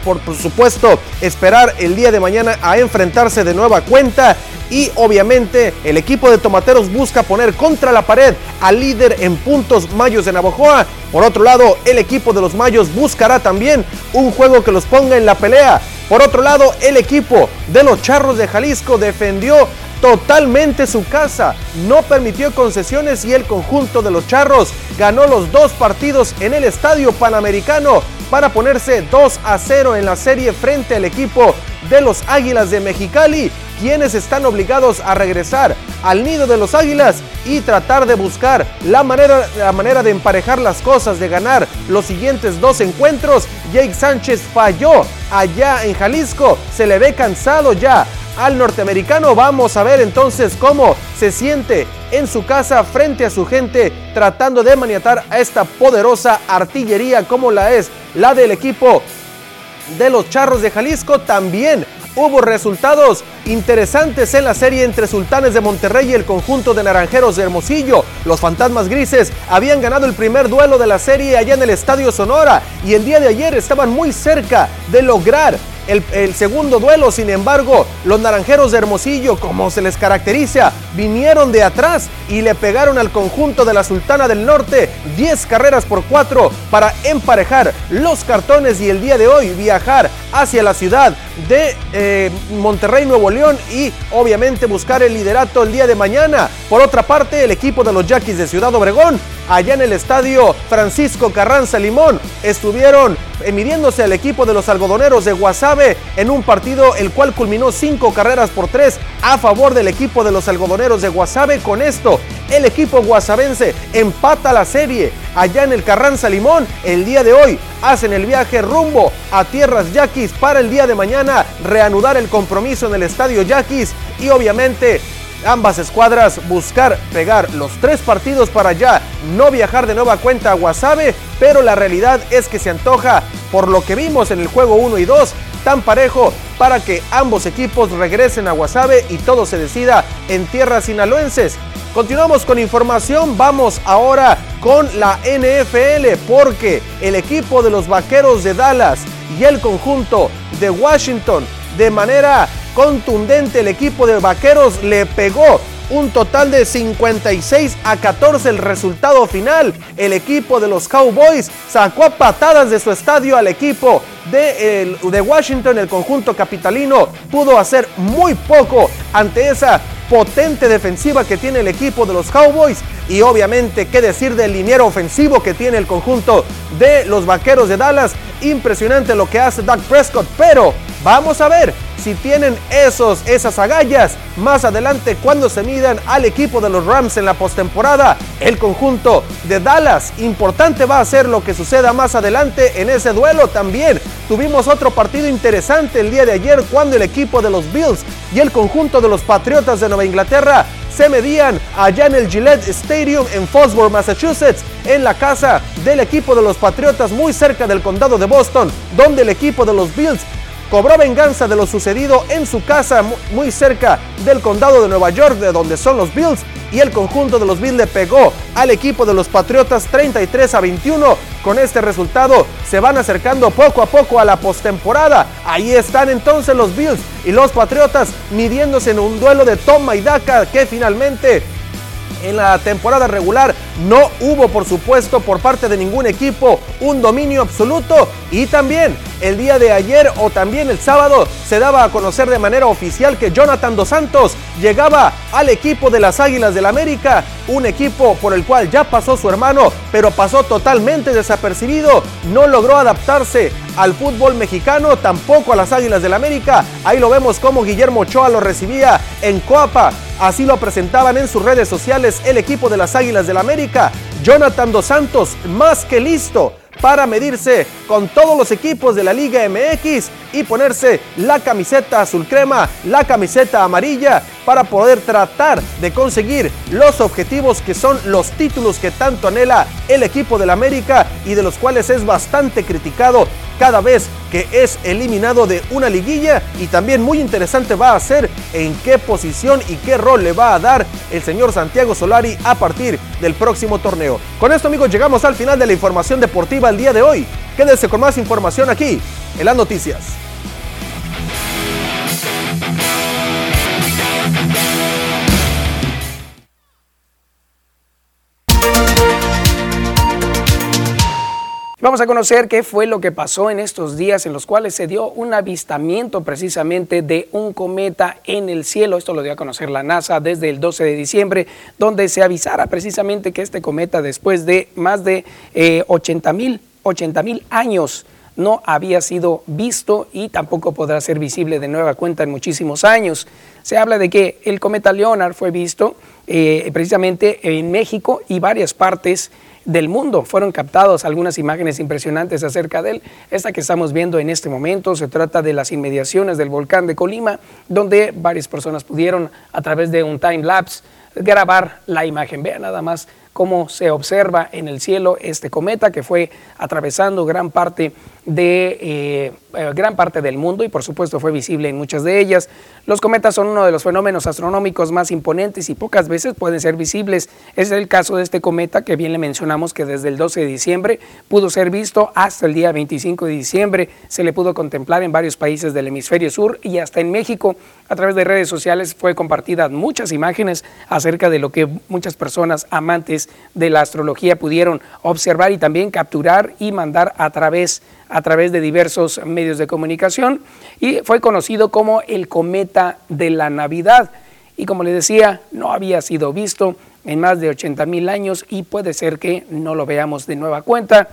por, por supuesto esperar el día de mañana a enfrentarse de nueva cuenta y obviamente el equipo de Tomateros busca poner contra la pared al líder en puntos Mayos de Navojoa. Por otro lado, el equipo de los Mayos buscará también un juego que los ponga en la pelea. Por otro lado, el equipo de los Charros de Jalisco defendió totalmente su casa, no permitió concesiones y el conjunto de los Charros ganó los dos partidos en el Estadio Panamericano para ponerse 2 a 0 en la serie frente al equipo de los Águilas de Mexicali, quienes están obligados a regresar al nido de los Águilas y tratar de buscar la manera, la manera de emparejar las cosas, de ganar los siguientes dos encuentros. Jake Sánchez falló allá en Jalisco, se le ve cansado ya al norteamericano. Vamos a ver entonces cómo se siente en su casa frente a su gente tratando de maniatar a esta poderosa artillería como la es la del equipo de los Charros de Jalisco. También hubo resultados interesantes en la serie entre Sultanes de Monterrey y el conjunto de Naranjeros de Hermosillo. Los Fantasmas Grises habían ganado el primer duelo de la serie allá en el Estadio Sonora y el día de ayer estaban muy cerca de lograr el, segundo duelo. Sin embargo, los naranjeros de Hermosillo, como se les caracteriza, vinieron de atrás y le pegaron al conjunto de la Sultana del Norte 10 carreras por 4 para emparejar los cartones y el día de hoy viajar hacia la ciudad de eh, Monterrey, Nuevo León y obviamente buscar el liderato el día de mañana. Por otra parte, el equipo de los Yaquis de Ciudad Obregón, allá en el estadio Francisco Carranza Limón, estuvieron eh, midiéndose al equipo de los algodoneros de Guasave en un partido el cual culminó cinco carreras por tres a favor del equipo de los algodoneros de Guasave. Con esto, el equipo guasavense empata la serie allá en el Carranza Limón. El día de hoy hacen el viaje rumbo a tierras yaquis para el día de mañana reanudar el compromiso en el estadio yaquis y obviamente ambas escuadras buscar pegar los tres partidos para ya no viajar de nueva cuenta a Guasave, pero la realidad es que se antoja, por lo que vimos en el juego 1 y 2, tan parejo para que ambos equipos regresen a Guasave y todo se decida en tierras sinaloenses. Continuamos con información, vamos ahora con la NFL porque el equipo de los Vaqueros de Dallas y el conjunto de Washington de manera contundente el equipo de Vaqueros le pegó un total de 56 a 14 el resultado final. El equipo de los Cowboys sacó a patadas de su estadio al equipo de, de, Washington. El conjunto capitalino pudo hacer muy poco ante esa potente defensiva que tiene el equipo de los Cowboys. Y obviamente, qué decir del liniero ofensivo que tiene el conjunto de los Vaqueros de Dallas. Impresionante lo que hace Doug Prescott. Pero vamos a ver si tienen esos, esas agallas más adelante cuando se midan al equipo de los Rams en la postemporada. El conjunto de Dallas, importante va a ser lo que suceda más adelante en ese duelo también. Tuvimos otro partido interesante el día de ayer cuando el equipo de los Bills y el conjunto de los Patriotas de Nueva Inglaterra se medían allá en el Gillette Stadium en Fosbury, Massachusetts, en la casa del equipo de los Patriotas muy cerca del condado de Boston, donde el equipo de los Bills cobró venganza de lo sucedido en su casa muy cerca del condado de Nueva York, de donde son los Bills, y el conjunto de los Bills le pegó al equipo de los Patriotas 33 a 21. Con este resultado se van acercando poco a poco a la postemporada. Ahí están entonces los Bills y los Patriotas midiéndose en un duelo de toma y daca que finalmente en la temporada regular no hubo, por supuesto, por parte de ningún equipo un dominio absoluto. Y también el día de ayer o también el sábado se daba a conocer de manera oficial que Jonathan Dos Santos llegaba al equipo de las Águilas del América, un equipo por el cual ya pasó su hermano, pero pasó totalmente desapercibido, no logró adaptarse al fútbol mexicano, tampoco a las Águilas del América. Ahí lo vemos como Guillermo Ochoa lo recibía en Coapa. Así lo presentaban en sus redes sociales el equipo de las Águilas del América. Jonathan Dos Santos, más que listo para medirse con todos los equipos de la Liga MX y ponerse la camiseta azul crema, la camiseta amarilla para poder tratar de conseguir los objetivos que son los títulos que tanto anhela el equipo del América y de los cuales es bastante criticado cada vez que es eliminado de una liguilla y también muy interesante va a ser en qué posición y qué rol le va a dar el señor Santiago Solari a partir del próximo torneo. Con esto amigos llegamos al final de la información deportiva el día de hoy. Quédese con más información aquí en las noticias. Vamos a conocer qué fue lo que pasó en estos días en los cuales se dio un avistamiento precisamente de un cometa en el cielo. Esto lo dio a conocer la NASA desde el 12 de diciembre, donde se avisara precisamente que este cometa después de más de 80 mil 80 mil años no había sido visto y tampoco podrá ser visible de nueva cuenta en muchísimos años. Se habla de que el cometa Leonard fue visto eh, precisamente en México y varias partes del mundo. Fueron captados algunas imágenes impresionantes acerca de él. Esta que estamos viendo en este momento se trata de las inmediaciones del volcán de Colima, donde varias personas pudieron a través de un time lapse grabar la imagen. Vean nada más cómo se observa en el cielo este cometa que fue atravesando gran parte de eh, eh, gran parte del mundo y por supuesto fue visible en muchas de ellas. Los cometas son uno de los fenómenos astronómicos más imponentes y pocas veces pueden ser visibles. Es el caso de este cometa que bien le mencionamos que desde el 12 de diciembre pudo ser visto hasta el día 25 de diciembre. Se le pudo contemplar en varios países del hemisferio sur y hasta en México. A través de redes sociales fue compartidas muchas imágenes acerca de lo que muchas personas amantes de la astrología pudieron observar y también capturar y mandar a través a través de diversos medios de comunicación y fue conocido como el cometa de la Navidad. Y como les decía, no había sido visto en más de 80 mil años y puede ser que no lo veamos de nueva cuenta,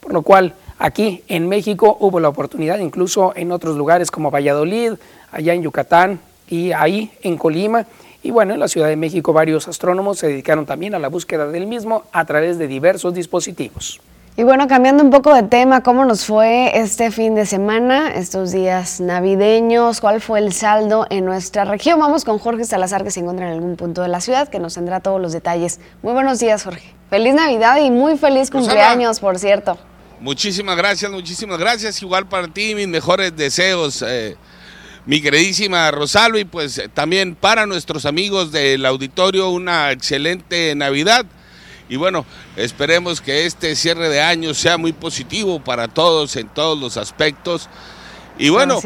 por lo cual aquí en México hubo la oportunidad, incluso en otros lugares como Valladolid, allá en Yucatán y ahí en Colima. Y bueno, en la Ciudad de México varios astrónomos se dedicaron también a la búsqueda del mismo a través de diversos dispositivos. Y bueno, cambiando un poco de tema, ¿cómo nos fue este fin de semana, estos días navideños? ¿Cuál fue el saldo en nuestra región? Vamos con Jorge Salazar, que se encuentra en algún punto de la ciudad, que nos tendrá todos los detalles. Muy buenos días, Jorge. Feliz Navidad y muy feliz cumpleaños, por cierto. Muchísimas gracias, muchísimas gracias. Igual para ti, mis mejores deseos. Eh, mi queridísima Rosalba y pues también para nuestros amigos del auditorio una excelente Navidad y bueno, esperemos que este cierre de año sea muy positivo para todos en todos los aspectos. Y bueno,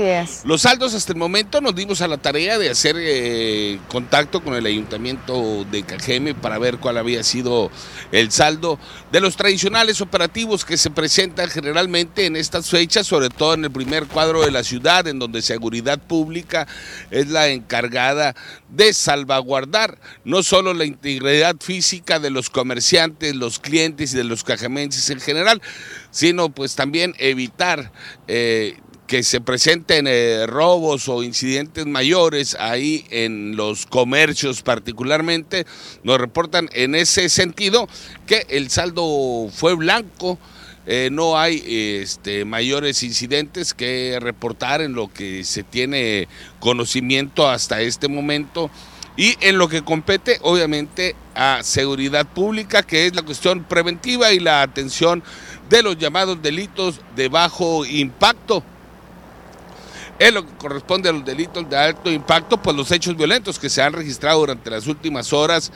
los saldos hasta el momento nos dimos a la tarea de hacer eh, contacto con el ayuntamiento de Cajeme para ver cuál había sido el saldo de los tradicionales operativos que se presentan generalmente en estas fechas, sobre todo en el primer cuadro de la ciudad, en donde seguridad pública es la encargada de salvaguardar no solo la integridad física de los comerciantes, los clientes y de los cajemenses en general, sino pues también evitar eh, que se presenten eh, robos o incidentes mayores ahí en los comercios particularmente, nos reportan en ese sentido que el saldo fue blanco. Eh, no hay este, mayores incidentes que reportar en lo que se tiene conocimiento hasta este momento y en lo que compete obviamente a seguridad pública, que es la cuestión preventiva y la atención de los llamados delitos de bajo impacto es lo que corresponde a los delitos de alto impacto, pues los hechos violentos que se han registrado durante las últimas horas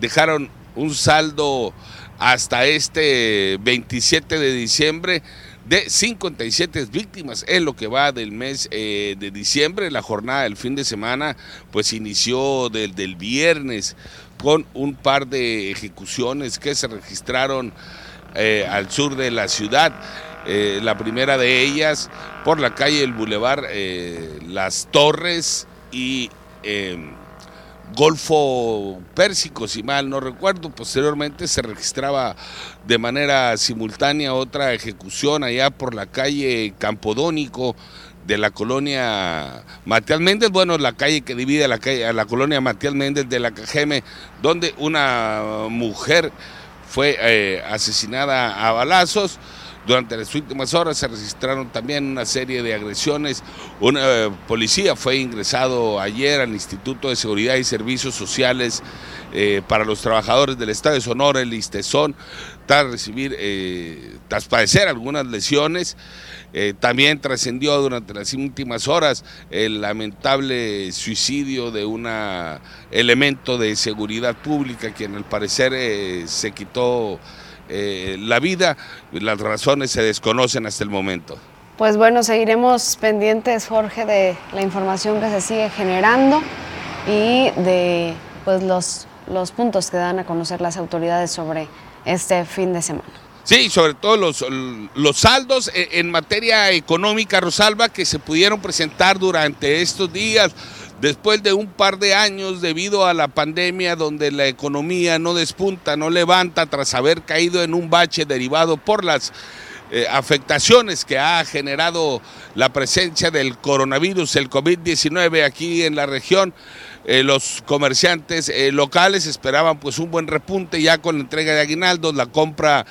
dejaron un saldo hasta este 27 de diciembre de 57 víctimas es lo que va del mes eh, de diciembre. La jornada del fin de semana pues inició del, viernes con un par de ejecuciones que se registraron eh, al sur de la ciudad. Eh, la primera de ellas por la calle El Boulevard eh, Las Torres y em, Golfo Pérsico, si mal no recuerdo. Posteriormente se registraba de manera simultánea otra ejecución allá por la calle Campodónico de la colonia Matías Méndez, bueno, la calle que divide a la, calle, a la colonia Matías Méndez de la Cajeme, donde una mujer fue eh, asesinada a balazos. Durante las últimas horas se registraron también una serie de agresiones. Un eh, policía fue ingresado ayer al Instituto de Seguridad y Servicios Sociales eh, para los trabajadores del Estado de Sonora, el ISTESON, tras recibir, eh, tras padecer algunas lesiones. también trascendió durante las últimas horas el lamentable suicidio de un elemento de seguridad pública quien al parecer se quitó eh, la vida. Las razones se desconocen hasta el momento. Pues bueno, seguiremos pendientes, Jorge, de la información que se sigue generando y de pues, los, los puntos que dan a conocer las autoridades sobre este fin de semana. Sí, sobre todo los, los saldos eh, en materia económica, Rosalba, que se pudieron presentar durante estos días después de un par de años debido a la pandemia donde la economía no despunta, no levanta tras haber caído en un bache derivado por las eh, afectaciones que ha generado la presencia del coronavirus, el COVID-19 aquí en la región. Eh, los comerciantes eh, locales esperaban pues un buen repunte ya con la entrega de aguinaldos, la compra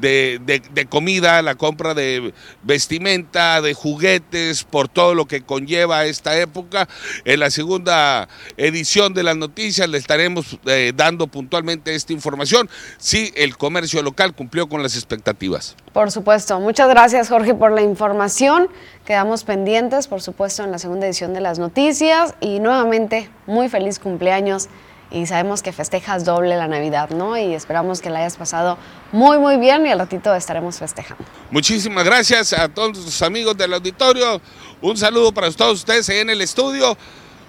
de, de- de comida, la compra de vestimenta, de juguetes, por todo lo que conlleva esta época. En la segunda edición de las noticias le estaremos eh, dando puntualmente esta información si el comercio local cumplió con las expectativas. Por supuesto. Muchas gracias, Jorge, por la información. Quedamos pendientes, por supuesto, en la segunda edición de las noticias. Y nuevamente, muy feliz cumpleaños. Y sabemos que festejas doble la Navidad, ¿no? Y esperamos que la hayas pasado muy, muy bien y al ratito estaremos festejando. Muchísimas gracias a todos los amigos del auditorio. Un saludo para todos ustedes en el estudio.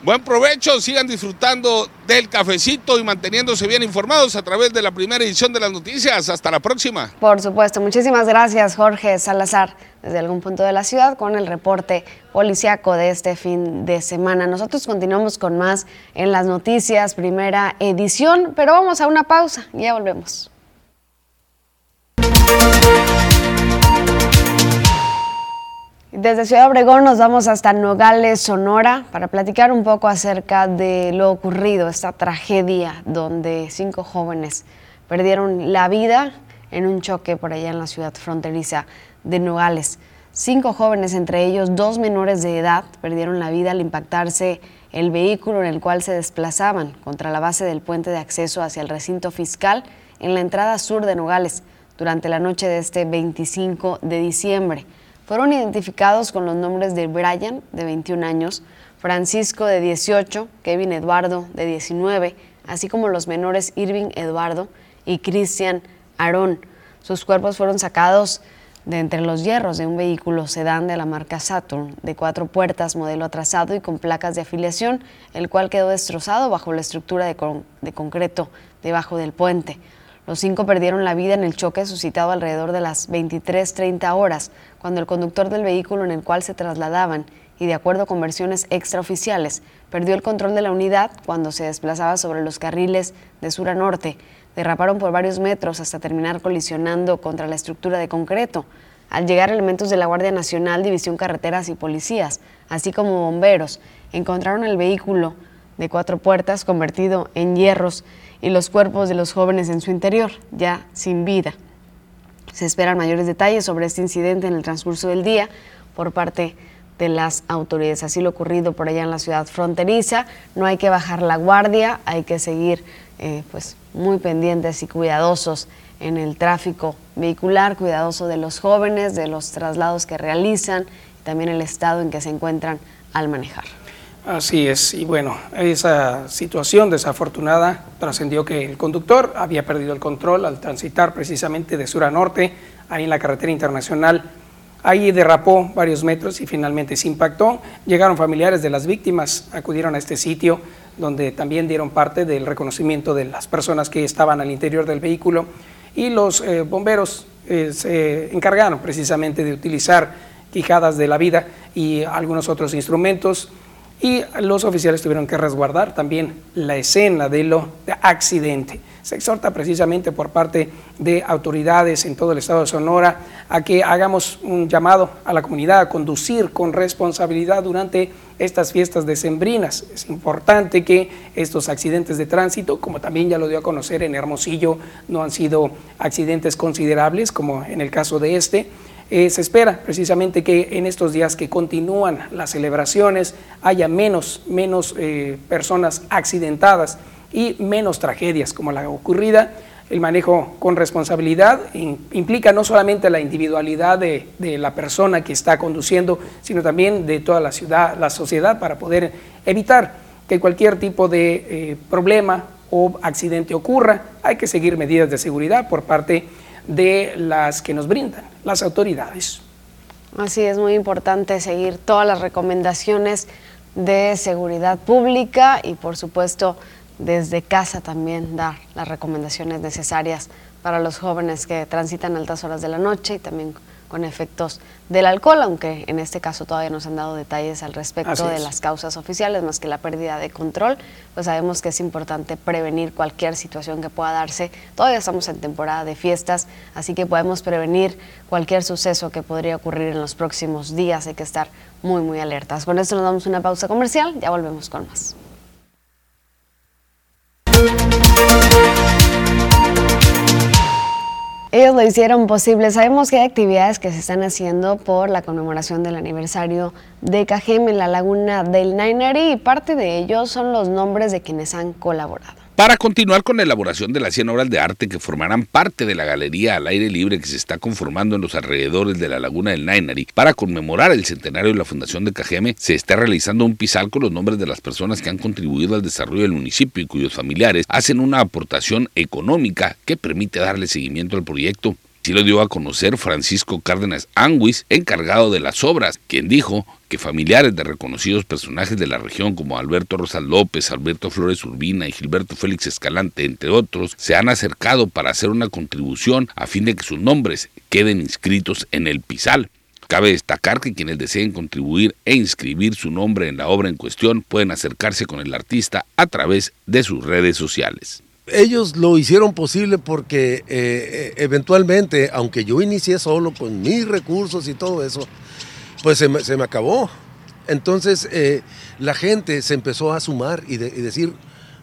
Buen provecho, sigan disfrutando del cafecito y manteniéndose bien informados a través de la primera edición de las noticias. Hasta la próxima. Por supuesto. Muchísimas gracias, Jorge Salazar, desde algún punto de la ciudad, con el reporte policiaco de este fin de semana. Nosotros continuamos con más en las noticias, primera edición, pero vamos a una pausa y ya volvemos. Desde Ciudad Obregón nos vamos hasta Nogales, Sonora, para platicar un poco acerca de lo ocurrido, esta tragedia donde cinco jóvenes perdieron la vida en un choque por allá en la ciudad fronteriza de Nogales. Cinco jóvenes, entre ellos dos menores de edad, perdieron la vida al impactarse el vehículo en el cual se desplazaban contra la base del puente de acceso hacia el recinto fiscal en la entrada sur de Nogales durante la noche de este 25 de diciembre. Fueron identificados con los nombres de Brian, de 21 años, Francisco, de 18, Kevin Eduardo, de 19, así como los menores Irving Eduardo y Cristian Aarón. Sus cuerpos fueron sacados de entre los hierros de un vehículo sedán de la marca Saturn, de cuatro puertas, modelo atrasado y con placas de afiliación, el cual quedó destrozado bajo la estructura de, de concreto debajo del puente. Los cinco perdieron la vida en el choque suscitado alrededor de las 23.30 horas, cuando el conductor del vehículo en el cual se trasladaban, y de acuerdo con versiones extraoficiales, perdió el control de la unidad cuando se desplazaba sobre los carriles de sur a norte. Derraparon por varios metros hasta terminar colisionando contra la estructura de concreto. Al llegar elementos de la Guardia Nacional, División Carreteras y policías, así como bomberos, encontraron el vehículo de cuatro puertas convertido en hierros y los cuerpos de los jóvenes en su interior, ya sin vida. Se esperan mayores detalles sobre este incidente en el transcurso del día por parte de las autoridades. Así lo ocurrido por allá en la ciudad fronteriza. No hay que bajar la guardia, hay que seguir eh, pues, muy pendientes y cuidadosos en el tráfico vehicular, cuidadoso de los jóvenes, de los traslados que realizan y también el estado en que se encuentran al manejar. Así es, y bueno, esa situación desafortunada trascendió que el conductor había perdido el control al transitar precisamente de sur a norte, ahí en la carretera internacional. Ahí derrapó varios metros y finalmente se impactó. Llegaron familiares de las víctimas, acudieron a este sitio donde también dieron parte del reconocimiento de las personas que estaban al interior del vehículo y los eh, bomberos eh, se encargaron precisamente de utilizar quijadas de la vida y algunos otros instrumentos y los oficiales tuvieron que resguardar también la escena de lo de accidente. Se exhorta precisamente por parte de autoridades en todo el estado de Sonora a que hagamos un llamado a la comunidad a conducir con responsabilidad durante estas fiestas decembrinas. Es importante que estos accidentes de tránsito, como también ya lo dio a conocer en Hermosillo, no han sido accidentes considerables, como en el caso de este, eh, se espera precisamente que en estos días que continúan las celebraciones haya menos, menos eh, personas accidentadas y menos tragedias como la ocurrida. El manejo con responsabilidad implica no solamente la individualidad de, de la persona que está conduciendo, sino también de toda la ciudad, la sociedad, para poder evitar que cualquier tipo de eh, problema o accidente ocurra. Hay que seguir medidas de seguridad por parte de las que nos brindan las autoridades. Así es muy importante seguir todas las recomendaciones de seguridad pública y por supuesto desde casa también dar las recomendaciones necesarias para los jóvenes que transitan altas horas de la noche y también con efectos del alcohol, aunque en este caso todavía nos han dado detalles al respecto Así de es. las causas oficiales, más que la pérdida de control, pues sabemos que es importante prevenir cualquier situación que pueda darse. Todavía estamos en temporada de fiestas, así que podemos prevenir cualquier suceso que podría ocurrir en los próximos días. Hay que estar muy, muy alertas. Con esto nos damos una pausa comercial, ya volvemos con más. Ellos lo hicieron posible. Sabemos que hay actividades que se están haciendo por la conmemoración del aniversario de Cajem en la laguna del Nainari y parte de ellos son los nombres de quienes han colaborado para continuar con la elaboración de las 100 obras de arte que formarán parte de la galería al aire libre que se está conformando en los alrededores de la laguna del Nainari. Para conmemorar el centenario de la fundación de Cajeme, se está realizando un pisal con los nombres de las personas que han contribuido al desarrollo del municipio y cuyos familiares hacen una aportación económica que permite darle seguimiento al proyecto. Así lo dio a conocer Francisco Cárdenas Anguis, encargado de las obras, quien dijo que familiares de reconocidos personajes de la región como Alberto Rosal López, Alberto Flores Urbina y Gilberto Félix Escalante, entre otros, se han acercado para hacer una contribución a fin de que sus nombres queden inscritos en el PISAL. Cabe destacar que quienes deseen contribuir e inscribir su nombre en la obra en cuestión pueden acercarse con el artista a través de sus redes sociales ellos lo hicieron posible porque eh, eh, eventualmente, aunque yo inicié solo con mis recursos y todo eso, pues se me, acabó. Entonces eh, la gente se empezó a sumar y, decir,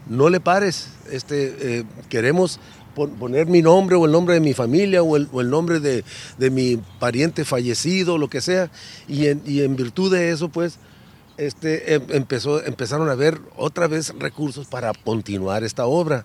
no le pares, este, queremos poner mi nombre o el nombre de mi familia o el, nombre de, mi pariente fallecido, lo que sea, y en, virtud de eso, pues, este, em, empezó, empezaron a haber otra vez recursos para continuar esta obra.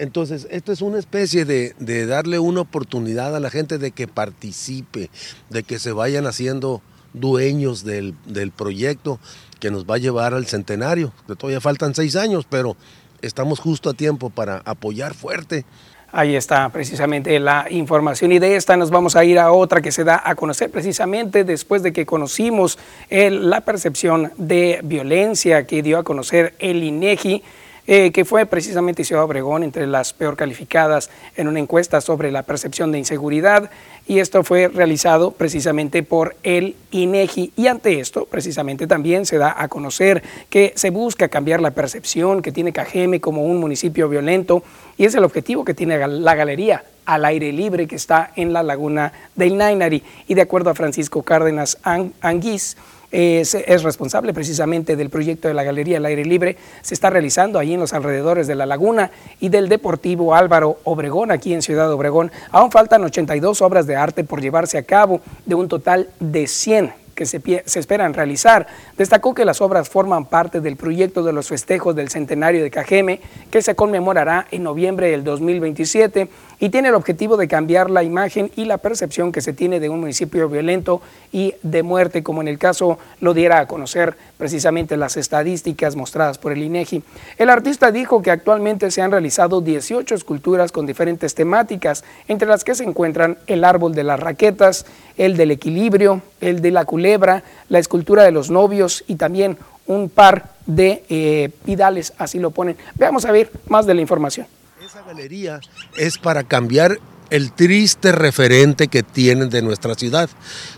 Entonces, esto es una especie de, darle una oportunidad a la gente de que participe, de que se vayan haciendo dueños del, proyecto que nos va a llevar al centenario. Que todavía faltan seis años, pero estamos justo a tiempo para apoyar fuerte. Ahí está precisamente la información y de esta nos vamos a ir a otra que se da a conocer precisamente después de que conocimos la percepción de violencia que dio a conocer el INEGI eh, que fue precisamente Ciudad Obregón entre las peor calificadas en una encuesta sobre la percepción de inseguridad y esto fue realizado precisamente por el INEGI y ante esto precisamente también se da a conocer que se busca cambiar la percepción que tiene Cajeme como un municipio violento y es el objetivo que tiene la galería al aire libre que está en la laguna del Nainari. Y de acuerdo a Francisco Cárdenas Anguís es, responsable precisamente del proyecto de la Galería del Aire Libre. Se está realizando ahí en los alrededores de la laguna y del Deportivo Álvaro Obregón, aquí en Ciudad Obregón. Aún faltan 82 obras de arte por llevarse a cabo de un total de 100 que se, se, esperan realizar. Destacó que las obras forman parte del proyecto de los festejos del centenario de Cajeme, que se conmemorará en noviembre del 2027 y tiene el objetivo de cambiar la imagen y la percepción que se tiene de un municipio violento y de muerte, como en el caso lo diera a conocer precisamente las estadísticas mostradas por el INEGI. El artista dijo que actualmente se han realizado 18 esculturas con diferentes temáticas, entre las que se encuentran el árbol de las raquetas, el del equilibrio, el de la culebra, la escultura de los novios y también un par de eh, pidales, así lo ponen. Veamos a ver más de la información. Esa galería es para cambiar el triste referente que tienen de nuestra ciudad.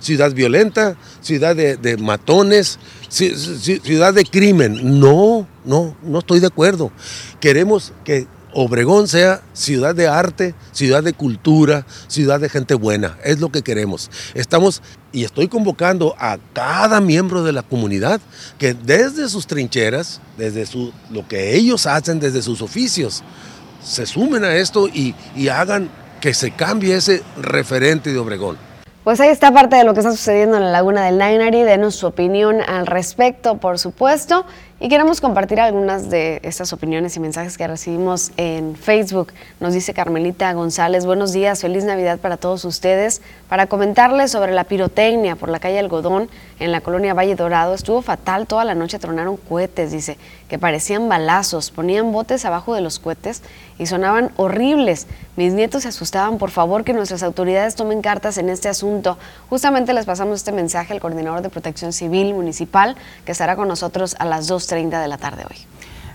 Ciudad violenta, ciudad de, matones, ciudad de crimen. No, no, no estoy de acuerdo. Queremos que Obregón sea ciudad de arte, ciudad de cultura, ciudad de gente buena. Es lo que queremos. Estamos y estoy convocando a cada miembro de la comunidad que desde sus trincheras, desde su, lo que ellos hacen, desde sus oficios, se sumen a esto y, hagan que se cambie ese referente de Obregón. Pues ahí está parte de lo que está sucediendo en la laguna del Nainari, denos su opinión al respecto, por supuesto. Y queremos compartir algunas de estas opiniones y mensajes que recibimos en Facebook. Nos dice Carmelita González, buenos días, feliz Navidad para todos ustedes. Para comentarles sobre la pirotecnia por la calle Algodón en la colonia Valle Dorado, estuvo fatal, toda la noche tronaron cohetes, dice, que parecían balazos, ponían botes abajo de los cohetes y sonaban horribles. Mis nietos se asustaban, por favor que nuestras autoridades tomen cartas en este asunto. Justamente les pasamos este mensaje al coordinador de protección civil municipal que estará con nosotros a las 2 30 de la tarde hoy.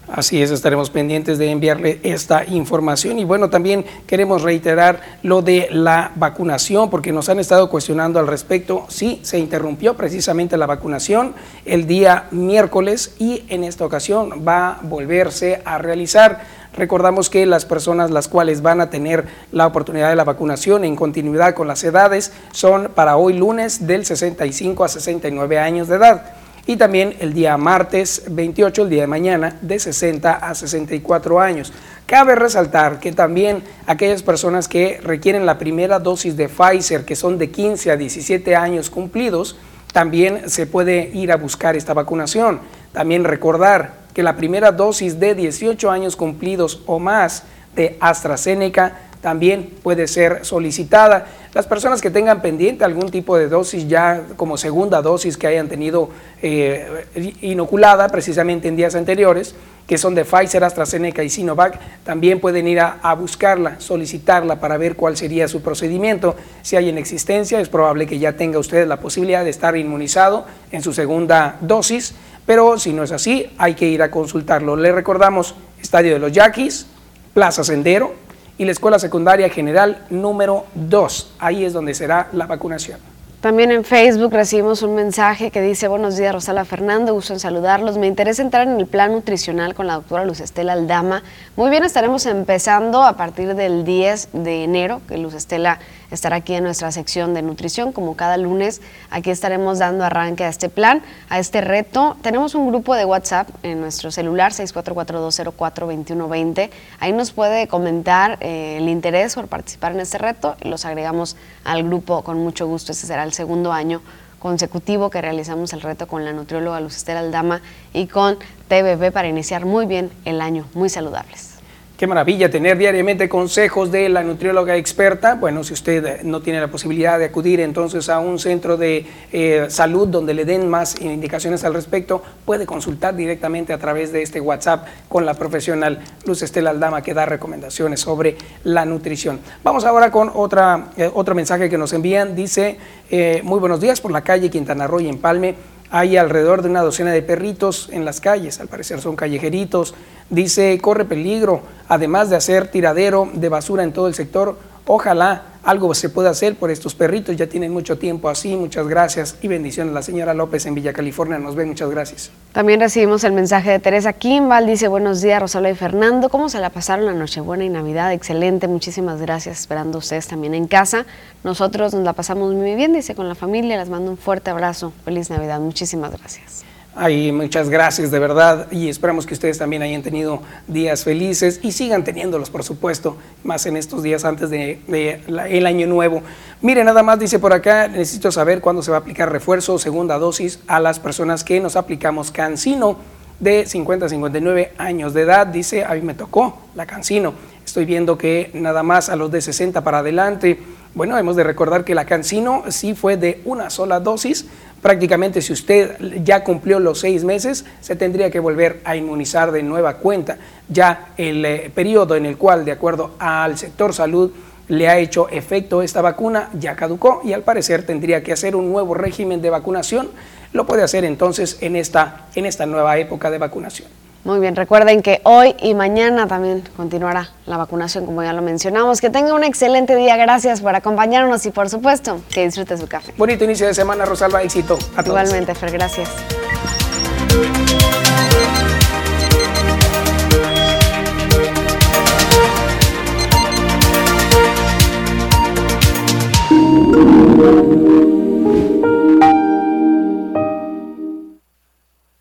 Así es, estaremos pendientes de enviarle esta información y bueno, también queremos reiterar lo de la vacunación porque nos han estado cuestionando al respecto. Sí, se interrumpió precisamente la vacunación el día miércoles y en esta ocasión va a volverse a realizar. Recordamos que las personas las cuales van a tener la oportunidad de la vacunación en continuidad con las edades son para hoy lunes del 65 a 69 años de edad. Y también el día martes 28, el día de mañana, de 60 a 64 años. Cabe resaltar que también aquellas personas que requieren la primera dosis de Pfizer, que son de 15 a 17 años cumplidos, también se puede ir a buscar esta vacunación. También recordar que la primera dosis de 18 años cumplidos o más de AstraZeneca también puede ser solicitada. Las personas que tengan pendiente algún tipo de dosis ya como segunda dosis que hayan tenido eh, inoculada precisamente en días anteriores, que son de Pfizer, AstraZeneca y Sinovac, también pueden ir a, a, buscarla, solicitarla para ver cuál sería su procedimiento. Si hay en existencia, es probable que ya tenga usted la posibilidad de estar inmunizado en su segunda dosis, pero si no es así, hay que ir a consultarlo. Le recordamos Estadio de los Yaquis, Plaza Sendero, y la Escuela Secundaria General número 2. Ahí es donde será la vacunación. También en Facebook recibimos un mensaje que dice, buenos días Rosala Fernando, gusto en saludarlos. Me interesa entrar en el plan nutricional con la doctora Luz Estela Aldama. Muy bien, estaremos empezando a partir del 10 de enero, que Luz Estela estará aquí en nuestra sección de nutrición, como cada lunes. Aquí estaremos dando arranque a este plan, a este reto. Tenemos un grupo de WhatsApp en nuestro celular, 6442042120. Ahí nos puede comentar eh, el interés por participar en este reto y los agregamos al grupo con mucho gusto. Este será el segundo año consecutivo que realizamos el reto con la nutrióloga Luz Estela Aldama y con TBB para iniciar muy bien el año, muy saludables. Qué maravilla tener diariamente consejos de la nutrióloga experta. Bueno, si usted no tiene la posibilidad de acudir entonces a un centro de eh, salud donde le den más indicaciones al respecto, puede consultar directamente a través de este WhatsApp con la profesional Luz Estela Aldama que da recomendaciones sobre la nutrición. Vamos ahora con otra, eh, otro mensaje que nos envían. Dice, eh, muy buenos días por la calle Quintana Roo y Empalme. Hay alrededor de una docena de perritos en las calles, al parecer son callejeritos. Dice, corre peligro, además de hacer tiradero de basura en todo el sector. Ojalá algo se pueda hacer por estos perritos, ya tienen mucho tiempo así. Muchas gracias y bendiciones. La señora López en Villa California nos ve, muchas gracias. También recibimos el mensaje de Teresa Kimball, dice buenos días Rosario y Fernando, ¿cómo se la pasaron la Nochebuena y Navidad? Excelente, muchísimas gracias, esperando ustedes también en casa. Nosotros nos la pasamos muy bien, dice con la familia, les mando un fuerte abrazo, feliz Navidad, muchísimas gracias. Ay, muchas gracias de verdad y esperamos que ustedes también hayan tenido días felices y sigan teniéndolos, por supuesto, más en estos días antes de, de el año nuevo. Mire, nada más dice por acá, necesito saber cuándo se va a aplicar refuerzo segunda dosis a las personas que nos aplicamos Cancino de 50 a 59 años de edad. Dice, a mí me tocó la Cancino. Estoy viendo que nada más a los de 60 para adelante. Bueno, hemos de recordar que la Cancino sí fue de una sola dosis, prácticamente si usted ya cumplió los seis meses, se tendría que volver a inmunizar de nueva cuenta. Ya el eh, periodo en el cual, de acuerdo al sector salud, le ha hecho efecto esta vacuna ya caducó y al parecer tendría que hacer un nuevo régimen de vacunación. Lo puede hacer entonces en esta, en esta nueva época de vacunación. Muy bien, recuerden que hoy y mañana también continuará la vacunación, como ya lo mencionamos. Que tenga un excelente día, gracias por acompañarnos y por supuesto que disfrute su café. Bonito inicio de semana, Rosalba, éxito a todos. Igualmente, Fer, gracias.